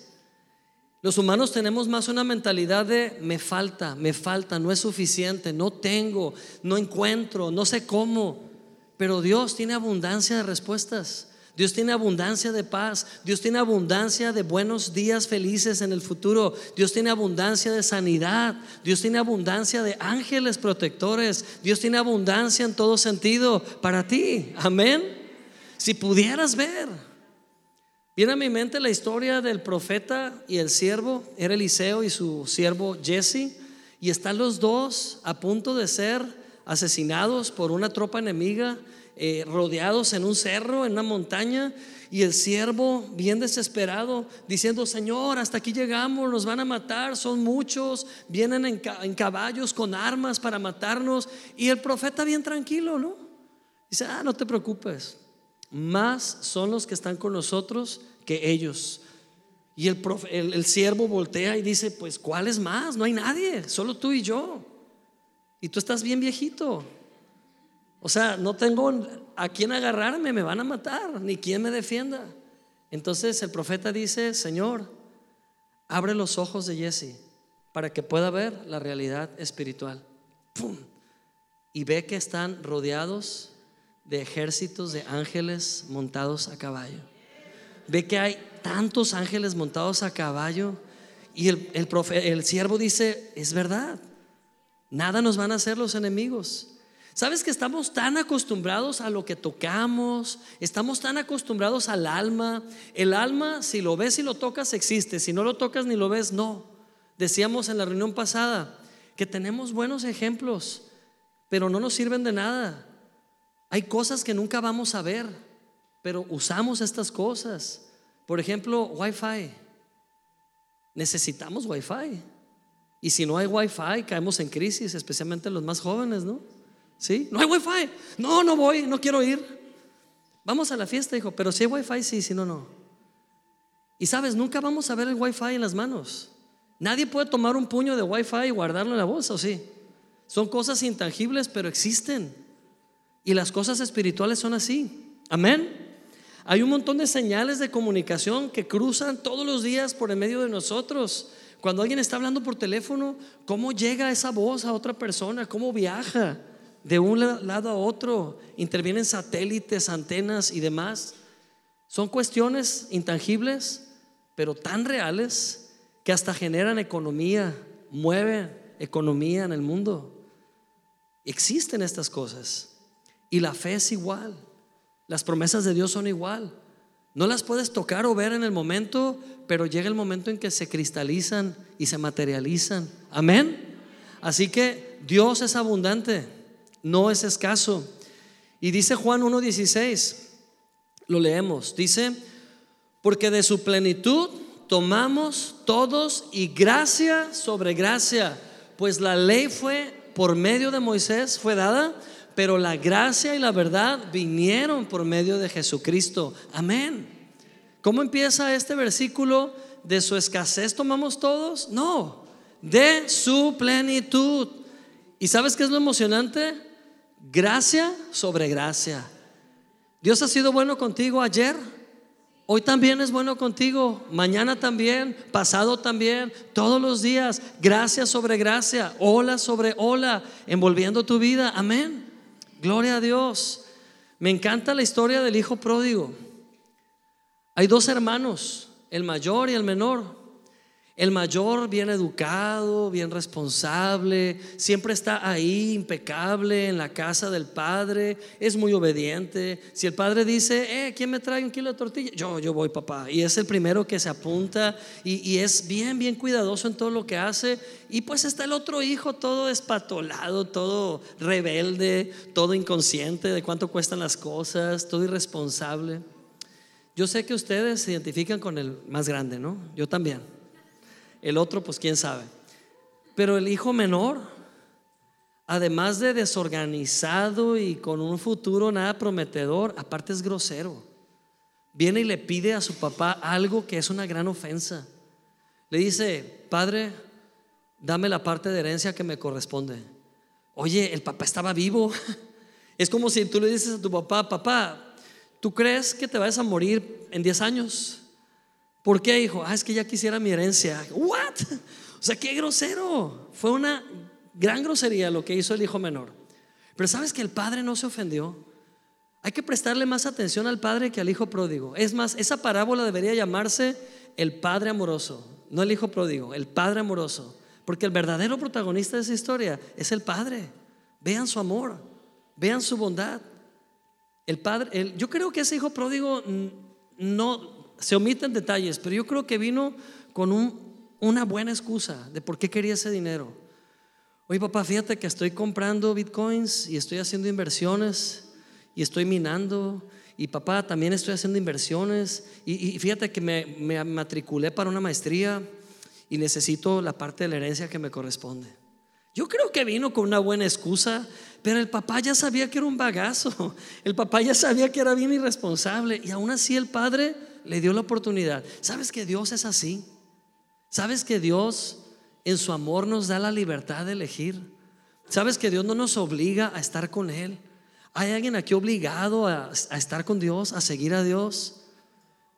Los humanos tenemos más una mentalidad de me falta, me falta, no es suficiente, no tengo, no encuentro, no sé cómo. Pero Dios tiene abundancia de respuestas. Dios tiene abundancia de paz. Dios tiene abundancia de buenos días felices en el futuro. Dios tiene abundancia de sanidad. Dios tiene abundancia de ángeles protectores. Dios tiene abundancia en todo sentido para ti. Amén. Si pudieras ver. Viene a mi mente la historia del profeta y el siervo. Era Eliseo y su siervo Jesse. Y están los dos a punto de ser asesinados por una tropa enemiga, eh, rodeados en un cerro, en una montaña, y el siervo bien desesperado, diciendo, Señor, hasta aquí llegamos, nos van a matar, son muchos, vienen en, en caballos con armas para matarnos, y el profeta bien tranquilo, ¿no? Dice, ah, no te preocupes, más son los que están con nosotros que ellos. Y el, siervo voltea y dice, pues ¿cuál es más? No hay nadie, solo tú y yo. Y tú estás bien viejito. O sea, no tengo a quién agarrarme, me van a matar, ni quien me defienda. Entonces el profeta dice, Señor, abre los ojos de Jesse para que pueda ver la realidad espiritual. Y ve que están rodeados de ejércitos de ángeles montados a caballo. Ve que hay tantos ángeles montados a caballo. Y el, el, el siervo dice, es verdad, Nada nos van a hacer los enemigos. ¿Sabes que estamos tan acostumbrados a lo que tocamos? Estamos tan acostumbrados al alma. El alma, si lo ves y lo tocas, existe. Si no lo tocas ni lo ves, no. Decíamos en la reunión pasada que tenemos buenos ejemplos, pero no nos sirven de nada. Hay cosas que nunca vamos a ver, pero usamos estas cosas. Por ejemplo, Wi-Fi. Necesitamos Wi-Fi. Y si no hay wifi, caemos en crisis, especialmente los más jóvenes, ¿no? ¿Sí? No hay wifi. No, no voy, no quiero ir. Vamos a la fiesta, hijo, pero si hay wifi, sí, si no, no. Y sabes, nunca vamos a ver el wifi en las manos. Nadie puede tomar un puño de wifi y guardarlo en la bolsa, ¿o sí? Son cosas intangibles, pero existen. Y las cosas espirituales son así. Amén. Hay un montón de señales de comunicación que cruzan todos los días por el medio de nosotros. Cuando alguien está hablando por teléfono, ¿cómo llega esa voz a otra persona? ¿Cómo viaja de un lado a otro? Intervienen satélites, antenas y demás. Son cuestiones intangibles, pero tan reales que hasta generan economía, mueven economía en el mundo. Existen estas cosas. Y la fe es igual. Las promesas de Dios son igual. No las puedes tocar o ver en el momento, pero llega el momento en que se cristalizan y se materializan. Amén. Así que Dios es abundante, no es escaso. Y dice Juan 1.16, lo leemos, dice, porque de su plenitud tomamos todos y gracia sobre gracia, pues la ley fue por medio de Moisés, fue dada, pero la gracia y la verdad vinieron por medio de Jesucristo. Amén. ¿Cómo empieza este versículo? ¿De su escasez tomamos todos? No, de su plenitud. ¿Y sabes qué es lo emocionante? Gracia sobre gracia. Dios ha sido bueno contigo ayer, Hoy también es bueno contigo, mañana también, pasado también, todos los días, gracia sobre gracia, ola sobre ola, envolviendo tu vida. Amén. Gloria a Dios. Me encanta la historia del hijo pródigo. Hay dos hermanos, el mayor y el menor. El mayor bien educado, bien responsable, siempre está ahí impecable en la casa del padre, es muy obediente. Si el padre dice, eh, ¿quién me trae un kilo de tortilla? Yo, yo voy, papá. Y es el primero que se apunta y, y es bien, bien cuidadoso en todo lo que hace. Y pues está el otro hijo todo espatolado, todo rebelde, todo inconsciente de cuánto cuestan las cosas, todo irresponsable. Yo sé que ustedes se identifican con el más grande, ¿no? Yo también. El otro, pues quién sabe. Pero el hijo menor, además de desorganizado y con un futuro nada prometedor, aparte es grosero. Viene y le pide a su papá algo que es una gran ofensa. Le dice, padre, dame la parte de herencia que me corresponde. Oye, el papá estaba vivo. (laughs) Es como si tú le dices a tu papá, papá, ¿tú crees que te vas a morir en 10 años? ¿Por qué, hijo? Ah, es que ya quisiera mi herencia. ¿What? O sea, qué grosero. Fue una gran grosería lo que hizo el hijo menor. Pero sabes que el padre no se ofendió. Hay que prestarle más atención al padre que al hijo pródigo. Es más, esa parábola debería llamarse el padre amoroso, no el hijo pródigo, el padre amoroso. Porque el verdadero protagonista de esa historia es el padre. Vean su amor, vean su bondad. El padre, yo creo que ese hijo pródigo no se omiten detalles, pero yo creo que vino con una buena excusa de por qué quería ese dinero. Oye, papá, fíjate que estoy comprando bitcoins y estoy haciendo inversiones y estoy minando. Y papá, también estoy haciendo inversiones. Y, fíjate que me, me matriculé para una maestría y necesito la parte de la herencia que me corresponde. Yo creo que vino con una buena excusa, pero el papá ya sabía que era un bagazo. El papá ya sabía que era bien irresponsable. Y aún así el padre le dio la oportunidad. ¿Sabes que Dios es así? ¿Sabes que Dios en su amor nos da la libertad de elegir? ¿Sabes que Dios no nos obliga a estar con Él? ¿Hay alguien aquí obligado a, estar con Dios, a seguir a Dios?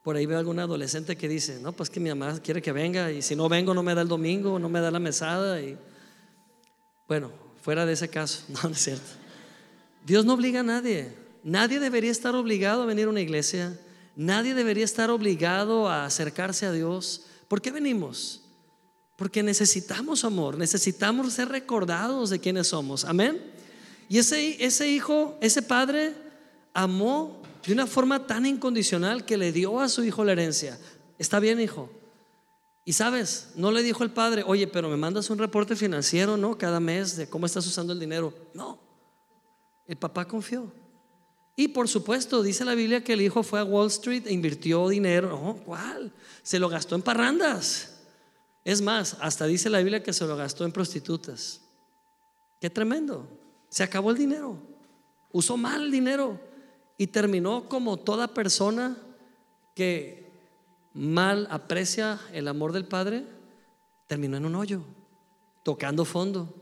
Por ahí veo algún adolescente que dice, no, pues que mi mamá quiere que venga y si no vengo no me da el domingo, no me da la mesada. Y bueno, fuera de ese caso, (laughs) no, no es cierto. Dios no obliga a nadie. Nadie debería estar obligado a venir a una iglesia. Nadie debería estar obligado a acercarse a Dios. ¿Por qué venimos? Porque necesitamos amor, necesitamos ser recordados de quiénes somos. Amén. Y ese, ese hijo, ese padre, amó de una forma tan incondicional que le dio a su hijo la herencia. Está bien, hijo. Y sabes, no le dijo el padre, oye, pero me mandas un reporte financiero, ¿no? Cada mes de cómo estás usando el dinero. No. El papá confió. Y por supuesto, dice la Biblia que el hijo fue a Wall Street e invirtió dinero. No, ¿cuál? Se lo gastó en parrandas. Es más, hasta dice la Biblia que se lo gastó en prostitutas. Qué tremendo. Se acabó el dinero. Usó mal el dinero. Y terminó como toda persona que mal aprecia el amor del Padre. Terminó en un hoyo, tocando fondo.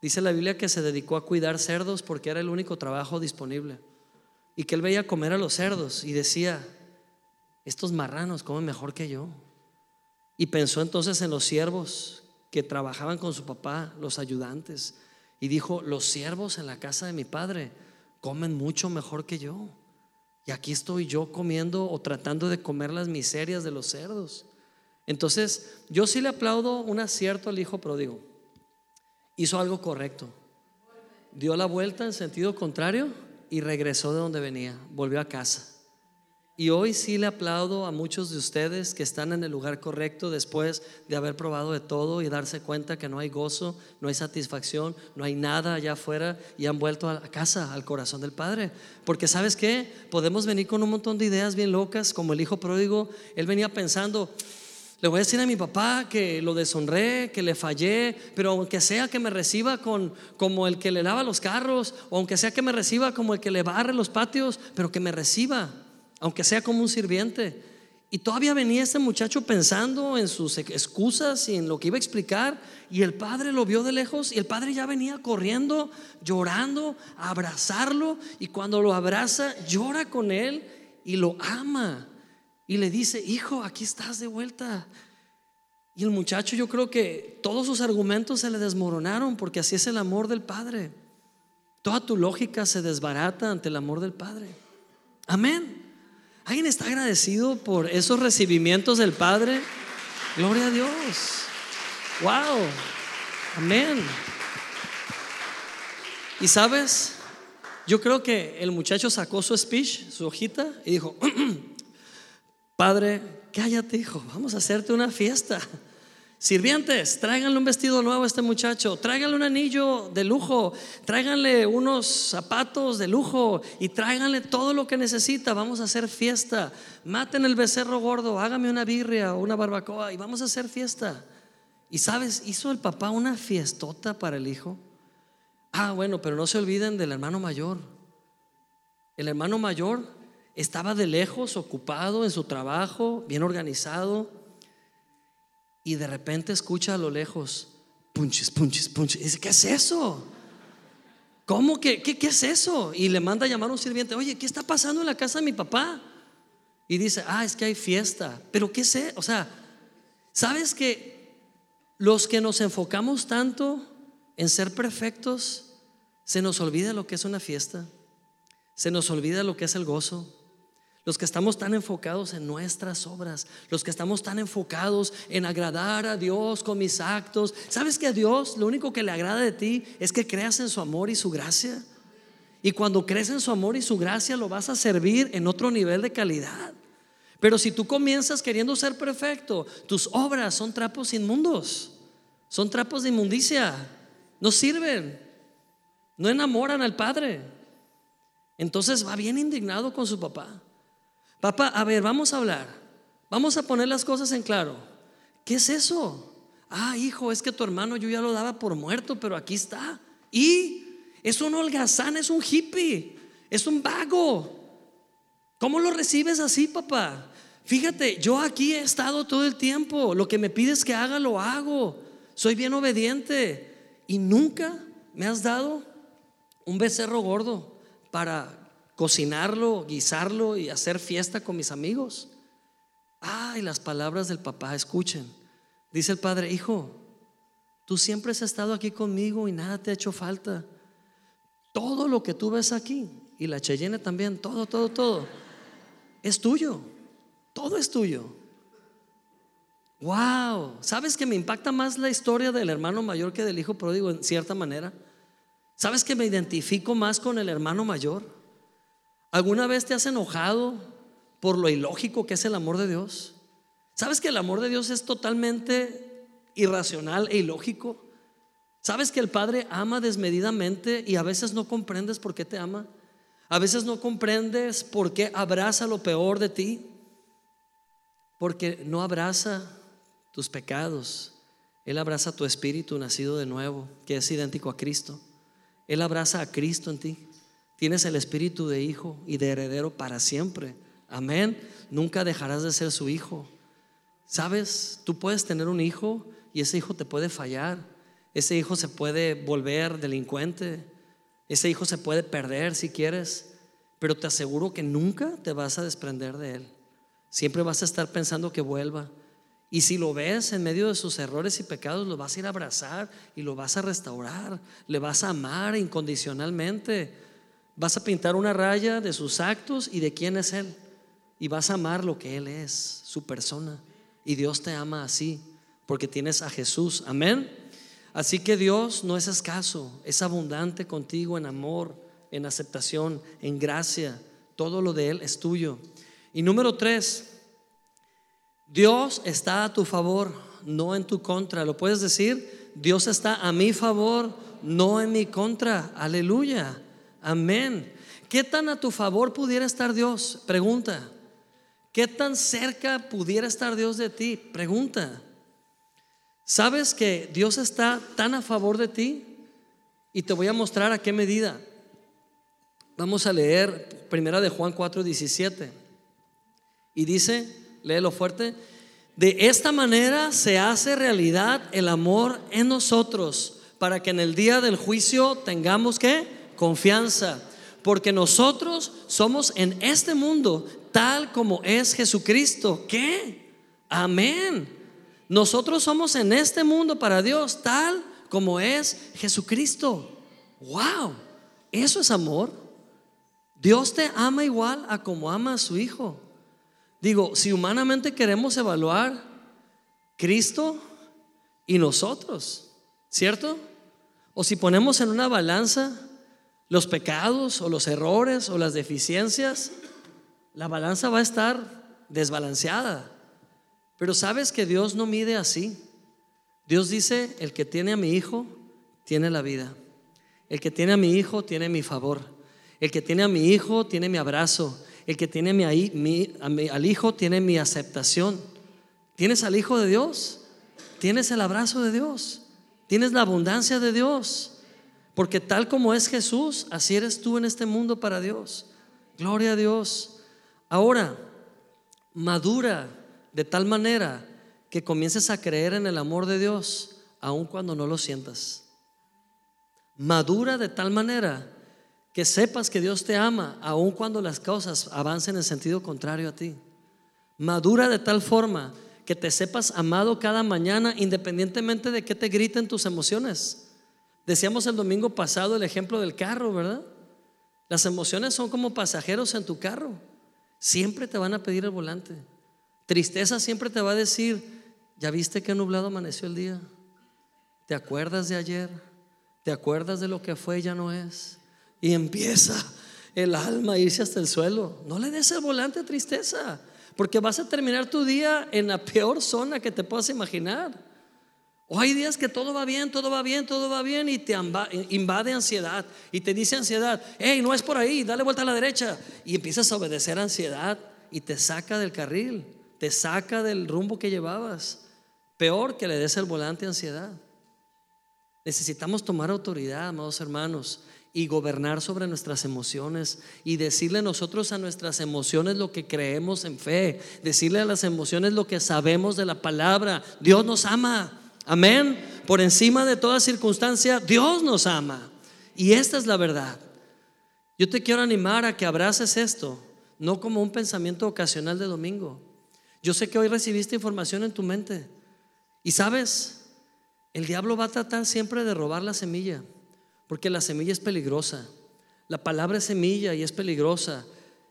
Dice la Biblia que se dedicó a cuidar cerdos porque era el único trabajo disponible y que él veía comer a los cerdos y decía, estos marranos comen mejor que yo. Y pensó entonces en los siervos que trabajaban con su papá, los ayudantes, y dijo, los siervos en la casa de mi padre comen mucho mejor que yo. Y aquí estoy yo comiendo o tratando de comer las miserias de los cerdos. Entonces, yo sí le aplaudo un acierto al hijo pródigo. Hizo algo correcto. Dio la vuelta en sentido contrario y regresó de donde venía, volvió a casa. Y hoy sí le aplaudo a muchos de ustedes que están en el lugar correcto después de haber probado de todo y darse cuenta que no hay gozo, no hay satisfacción, no hay nada allá afuera y han vuelto a casa, al corazón del Padre. Porque sabes qué, podemos venir con un montón de ideas bien locas, como el hijo pródigo, él venía pensando, le voy a decir a mi papá que lo deshonré, que le fallé, pero aunque sea que me reciba con, como el que le lava los carros, o aunque sea que me reciba como el que le barre los patios, pero que me reciba, aunque sea como un sirviente. Y todavía venía este muchacho pensando en sus excusas y en lo que iba a explicar, y el padre lo vio de lejos, y el padre ya venía corriendo, llorando, a abrazarlo, y cuando lo abraza, llora con él y lo ama y le dice, hijo, aquí estás de vuelta. Y el muchacho yo creo que todos sus argumentos se le desmoronaron porque así es el amor del Padre. Toda tu lógica se desbarata ante el amor del Padre. Amén. ¿Alguien está agradecido por esos recibimientos del Padre? Gloria a Dios. Wow. Amén. Y sabes, yo creo que el muchacho sacó su speech, su hojita, y dijo, (clears throat) Padre, cállate, hijo, vamos a hacerte una fiesta. Sirvientes, tráiganle un vestido nuevo a este muchacho, tráiganle un anillo de lujo, tráiganle unos zapatos de lujo y tráiganle todo lo que necesita. Vamos a hacer fiesta. Maten el becerro gordo, hágame una birria o una barbacoa y vamos a hacer fiesta. Y sabes, hizo el papá una fiestota para el hijo. Ah, bueno, pero no se olviden del hermano mayor. El hermano mayor estaba de lejos, ocupado en su trabajo, bien organizado, y de repente escucha a lo lejos, punches, punches, punches. Dice, ¿qué es eso? ¿Cómo que qué, qué es eso? Y le manda a llamar a un sirviente, oye, ¿qué está pasando en la casa de mi papá? y dice, ah, es que hay fiesta. Pero ¿qué sé? O sea, ¿sabes que los que nos enfocamos tanto en ser perfectos, se nos olvida lo que es una fiesta? Se nos olvida lo que es el gozo. Los que estamos tan enfocados en nuestras obras, los que estamos tan enfocados en agradar a Dios con mis actos. ¿Sabes que a Dios lo único que le agrada de ti es que creas en su amor y su gracia? Y cuando crees en su amor y su gracia, lo vas a servir en otro nivel de calidad. Pero si tú comienzas queriendo ser perfecto, tus obras son trapos inmundos, son trapos de inmundicia, no sirven, no enamoran al Padre. Entonces va bien indignado con su papá. Papá, a ver, vamos a hablar. Vamos a poner las cosas en claro. ¿Qué es eso? Ah, hijo, es que tu hermano yo ya lo daba por muerto, pero aquí está. Y es un holgazán, es un hippie, es un vago. ¿Cómo lo recibes así, papá? Fíjate, yo aquí he estado todo el tiempo. Lo que me pides que haga, lo hago. Soy bien obediente. Y nunca me has dado un becerro gordo para cocinarlo, guisarlo y hacer fiesta con mis amigos. Ay, las palabras del papá, escuchen. Dice el padre, hijo, tú siempre has estado aquí conmigo y nada te ha hecho falta. Todo lo que tú ves aquí, y la Cheyenne también, todo, todo, todo, es tuyo. Todo es tuyo. Wow, ¿sabes que me impacta más la historia del hermano mayor que del hijo pródigo en cierta manera? ¿Sabes que me identifico más con el hermano mayor? ¿Alguna vez te has enojado por lo ilógico que es el amor de Dios? ¿Sabes que el amor de Dios es totalmente irracional e ilógico? ¿Sabes que el Padre ama desmedidamente y a veces no comprendes por qué te ama? A veces no comprendes por qué abraza lo peor de ti. Porque no abraza tus pecados. Él abraza tu espíritu nacido de nuevo, que es idéntico a Cristo. Él abraza a Cristo en ti. Tienes el espíritu de hijo y de heredero para siempre. Amén. Nunca dejarás de ser su hijo. ¿Sabes? Tú puedes tener un hijo y ese hijo te puede fallar. Ese hijo se puede volver delincuente. Ese hijo se puede perder si quieres. Pero te aseguro que nunca te vas a desprender de él. Siempre vas a estar pensando que vuelva. Y si lo ves en medio de sus errores y pecados, lo vas a ir a abrazar y lo vas a restaurar. Le vas a amar incondicionalmente. Vas a pintar una raya de sus actos y de quién es Él. Y vas a amar lo que Él es, su persona. Y Dios te ama así, porque tienes a Jesús. Amén. Así que Dios no es escaso, es abundante contigo en amor, en aceptación, en gracia. Todo lo de Él es tuyo. Y número tres, Dios está a tu favor, no en tu contra. ¿Lo puedes decir? Dios está a mi favor, no en mi contra. Aleluya. Amén. ¿Qué tan a tu favor pudiera estar Dios? Pregunta. ¿Qué tan cerca pudiera estar Dios de ti? Pregunta. ¿Sabes que Dios está tan a favor de ti? Y te voy a mostrar a qué medida. Vamos a leer primera de Juan 4, 17. Y dice, léelo fuerte, de esta manera se hace realidad el amor en nosotros, para que en el día del juicio tengamos que confianza, porque nosotros somos en este mundo tal como es Jesucristo. ¿Qué? Amén. Nosotros somos en este mundo para Dios tal como es Jesucristo. Wow, eso es amor. Dios te ama igual a como ama a su Hijo. Digo, si humanamente queremos evaluar Cristo y nosotros, ¿cierto? O si ponemos en una balanza los pecados o los errores o las deficiencias, la balanza va a estar desbalanceada. Pero sabes que Dios no mide así. Dios dice, el que tiene a mi hijo, tiene la vida. El que tiene a mi hijo, tiene mi favor. El que tiene a mi hijo, tiene mi abrazo. El que tiene a mi, al hijo, tiene mi aceptación. ¿Tienes al hijo de Dios? ¿Tienes el abrazo de Dios? ¿Tienes la abundancia de Dios? Porque tal como es Jesús, así eres tú en este mundo para Dios. Gloria a Dios. Ahora, madura de tal manera que comiences a creer en el amor de Dios, aun cuando no lo sientas. Madura de tal manera que sepas que Dios te ama, aun cuando las cosas avancen en sentido contrario a ti. Madura de tal forma que te sepas amado cada mañana independientemente de que te griten tus emociones. Decíamos el domingo pasado el ejemplo del carro, ¿verdad? Las emociones son como pasajeros en tu carro. Siempre te van a pedir el volante. Tristeza siempre te va a decir, ¿ya viste qué nublado amaneció el día? ¿Te acuerdas de ayer? ¿Te acuerdas de lo que fue y ya no es? Y empieza el alma a irse hasta el suelo. No le des el volante a tristeza, porque vas a terminar tu día en la peor zona que te puedas imaginar. O hay días que todo va bien, todo va bien, todo va bien y te invade ansiedad y te dice ansiedad, hey, no es por ahí, dale vuelta a la derecha. Y empiezas a obedecer ansiedad y te saca del carril, te saca del rumbo que llevabas. Peor que le des el volante a ansiedad. Necesitamos tomar autoridad, amados hermanos, y gobernar sobre nuestras emociones y decirle nosotros a nuestras emociones lo que creemos en fe, decirle a las emociones lo que sabemos de la palabra. Dios nos ama. Amén. Por encima de toda circunstancia, Dios nos ama. Y esta es la verdad. Yo te quiero animar a que abraces esto, no como un pensamiento ocasional de domingo. Yo sé que hoy recibiste información en tu mente. Y sabes, el diablo va a tratar siempre de robar la semilla, porque la semilla es peligrosa. La palabra es semilla y es peligrosa.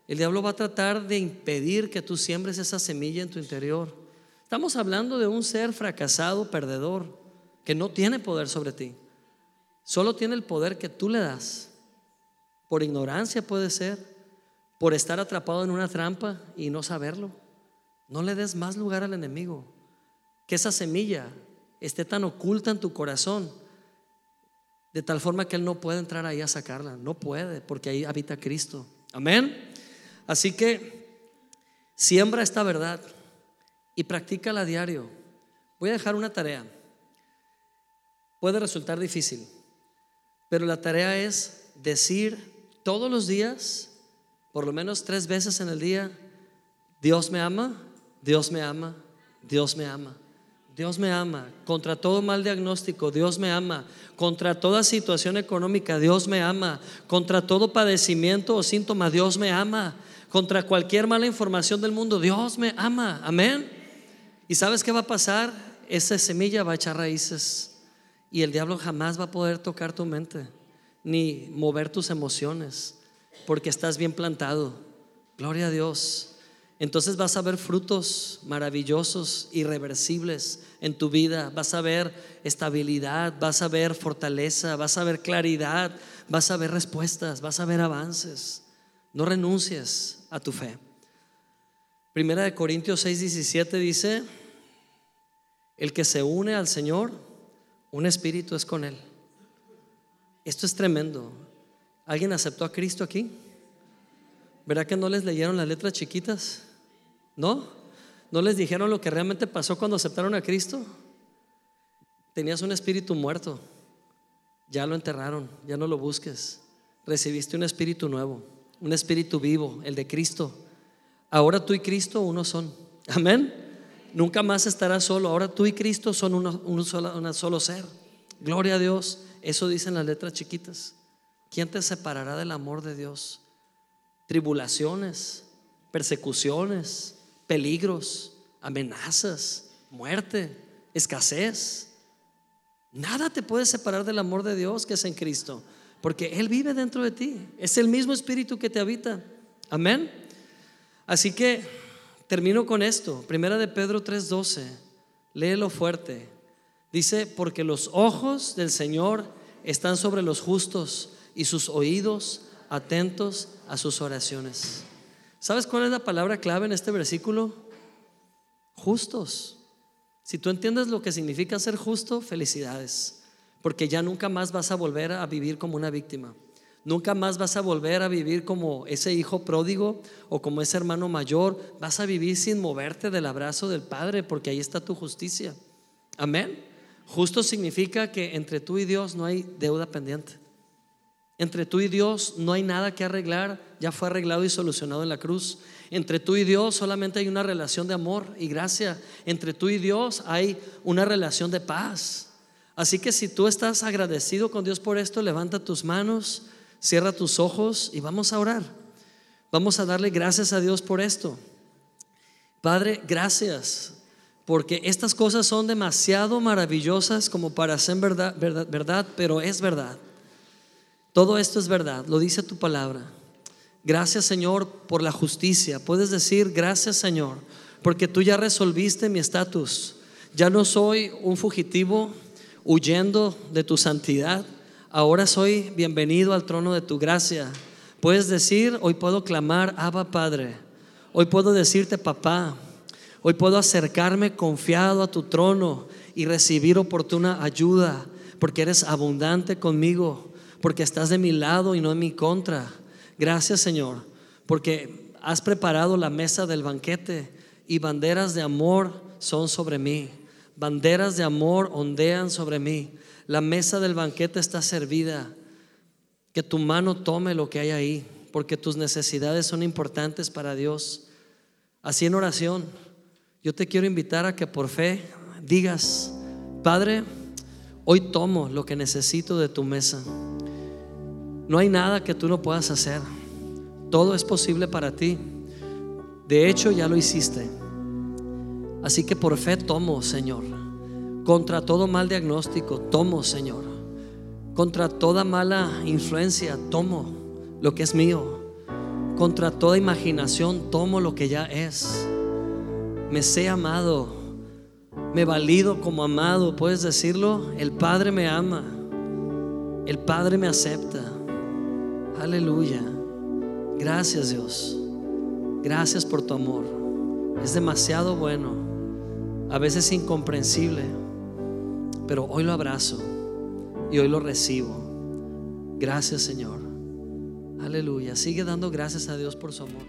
El diablo va a tratar de impedir que tú siembres esa semilla en tu interior. Estamos hablando de un ser fracasado, perdedor, que no tiene poder sobre ti. Solo tiene el poder que tú le das. Por ignorancia puede ser, por estar atrapado en una trampa y no saberlo. No le des más lugar al enemigo. Que esa semilla esté tan oculta en tu corazón, de tal forma que Él no puede entrar ahí a sacarla. No puede, porque ahí habita Cristo. Amén. Así que siembra esta verdad y practícala a diario. Voy a dejar una tarea. Puede resultar difícil, pero la tarea es decir todos los días, por lo menos tres veces en el día, Dios me ama, Dios me ama, Dios me ama. Dios me ama. Contra todo mal diagnóstico, Dios me ama. Contra toda situación económica, Dios me ama. Contra todo padecimiento o síntoma, Dios me ama. Contra cualquier mala información del mundo, Dios me ama. Amén. ¿Y sabes qué va a pasar? Esa semilla va a echar raíces y el diablo jamás va a poder tocar tu mente ni mover tus emociones porque estás bien plantado. Gloria a Dios. Entonces vas a ver frutos maravillosos, irreversibles en tu vida. Vas a ver estabilidad, vas a ver fortaleza, vas a ver claridad, vas a ver respuestas, vas a ver avances. No renuncies a tu fe. Primera de Corintios 6, 17 dice, el que se une al Señor, un espíritu es con Él. Esto es tremendo. ¿Alguien aceptó a Cristo aquí? ¿Verdad que no les leyeron las letras chiquitas? ¿No? ¿No les dijeron lo que realmente pasó cuando aceptaron a Cristo? Tenías un espíritu muerto. Ya lo enterraron, ya no lo busques. Recibiste un espíritu nuevo, un espíritu vivo, el de Cristo Ahora tú y Cristo uno son. Amén. Nunca más estarás solo. Ahora tú y Cristo son un solo, solo ser. Gloria a Dios. Eso dicen las letras chiquitas. ¿Quién te separará del amor de Dios? Tribulaciones, persecuciones, peligros, amenazas, muerte, escasez. Nada te puede separar del amor de Dios que es en Cristo, porque Él vive dentro de ti. Es el mismo espíritu que te habita. Amén. Así que termino con esto. Primera de Pedro 3:12. Léelo fuerte. Dice, porque los ojos del Señor están sobre los justos y sus oídos atentos a sus oraciones. ¿Sabes cuál es la palabra clave en este versículo? Justos. Si tú entiendes lo que significa ser justo, felicidades, porque ya nunca más vas a volver a vivir como una víctima. Nunca más vas a volver a vivir como ese hijo pródigo o como ese hermano mayor. Vas a vivir sin moverte del abrazo del Padre porque ahí está tu justicia. Amén. Justo significa que entre tú y Dios no hay deuda pendiente. Entre tú y Dios no hay nada que arreglar, ya fue arreglado y solucionado en la cruz. Entre tú y Dios solamente hay una relación de amor y gracia. Entre tú y Dios hay una relación de paz. Así que si tú estás agradecido con Dios por esto, levanta tus manos Cierra tus ojos y vamos a orar. Vamos a darle gracias a Dios por esto. Padre, gracias, porque estas cosas son demasiado maravillosas como para ser verdad, verdad, verdad, pero es verdad. Todo esto es verdad, lo dice tu palabra. Gracias Señor por la justicia. Puedes decir gracias Señor, porque tú ya resolviste mi estatus. Ya no soy un fugitivo huyendo de tu santidad. Ahora soy bienvenido al trono de tu gracia. Puedes decir, hoy puedo clamar, Abba Padre. Hoy puedo decirte, papá. Hoy puedo acercarme confiado a tu trono y recibir oportuna ayuda, porque eres abundante conmigo, porque estás de mi lado y no en mi contra. Gracias Señor, porque has preparado la mesa del banquete y banderas de amor son sobre mí. Banderas de amor ondean sobre mí. La mesa del banquete está servida. Que tu mano tome lo que hay ahí, porque tus necesidades son importantes para Dios. Así en oración, yo te quiero invitar a que por fe digas, Padre, hoy tomo lo que necesito de tu mesa. No hay nada que tú no puedas hacer. Todo es posible para ti. De hecho, ya lo hiciste. Así que por fe tomo, Señor. Contra todo mal diagnóstico, tomo, Señor. Contra toda mala influencia, tomo lo que es mío. Contra toda imaginación, tomo lo que ya es. Me sé amado. Me valido como amado. ¿Puedes decirlo? El Padre me ama. El Padre me acepta. Aleluya. Gracias Dios. Gracias por tu amor. Es demasiado bueno. A veces incomprensible. Pero hoy lo abrazo y hoy lo recibo. Gracias Señor. Aleluya. Sigue dando gracias a Dios por su amor.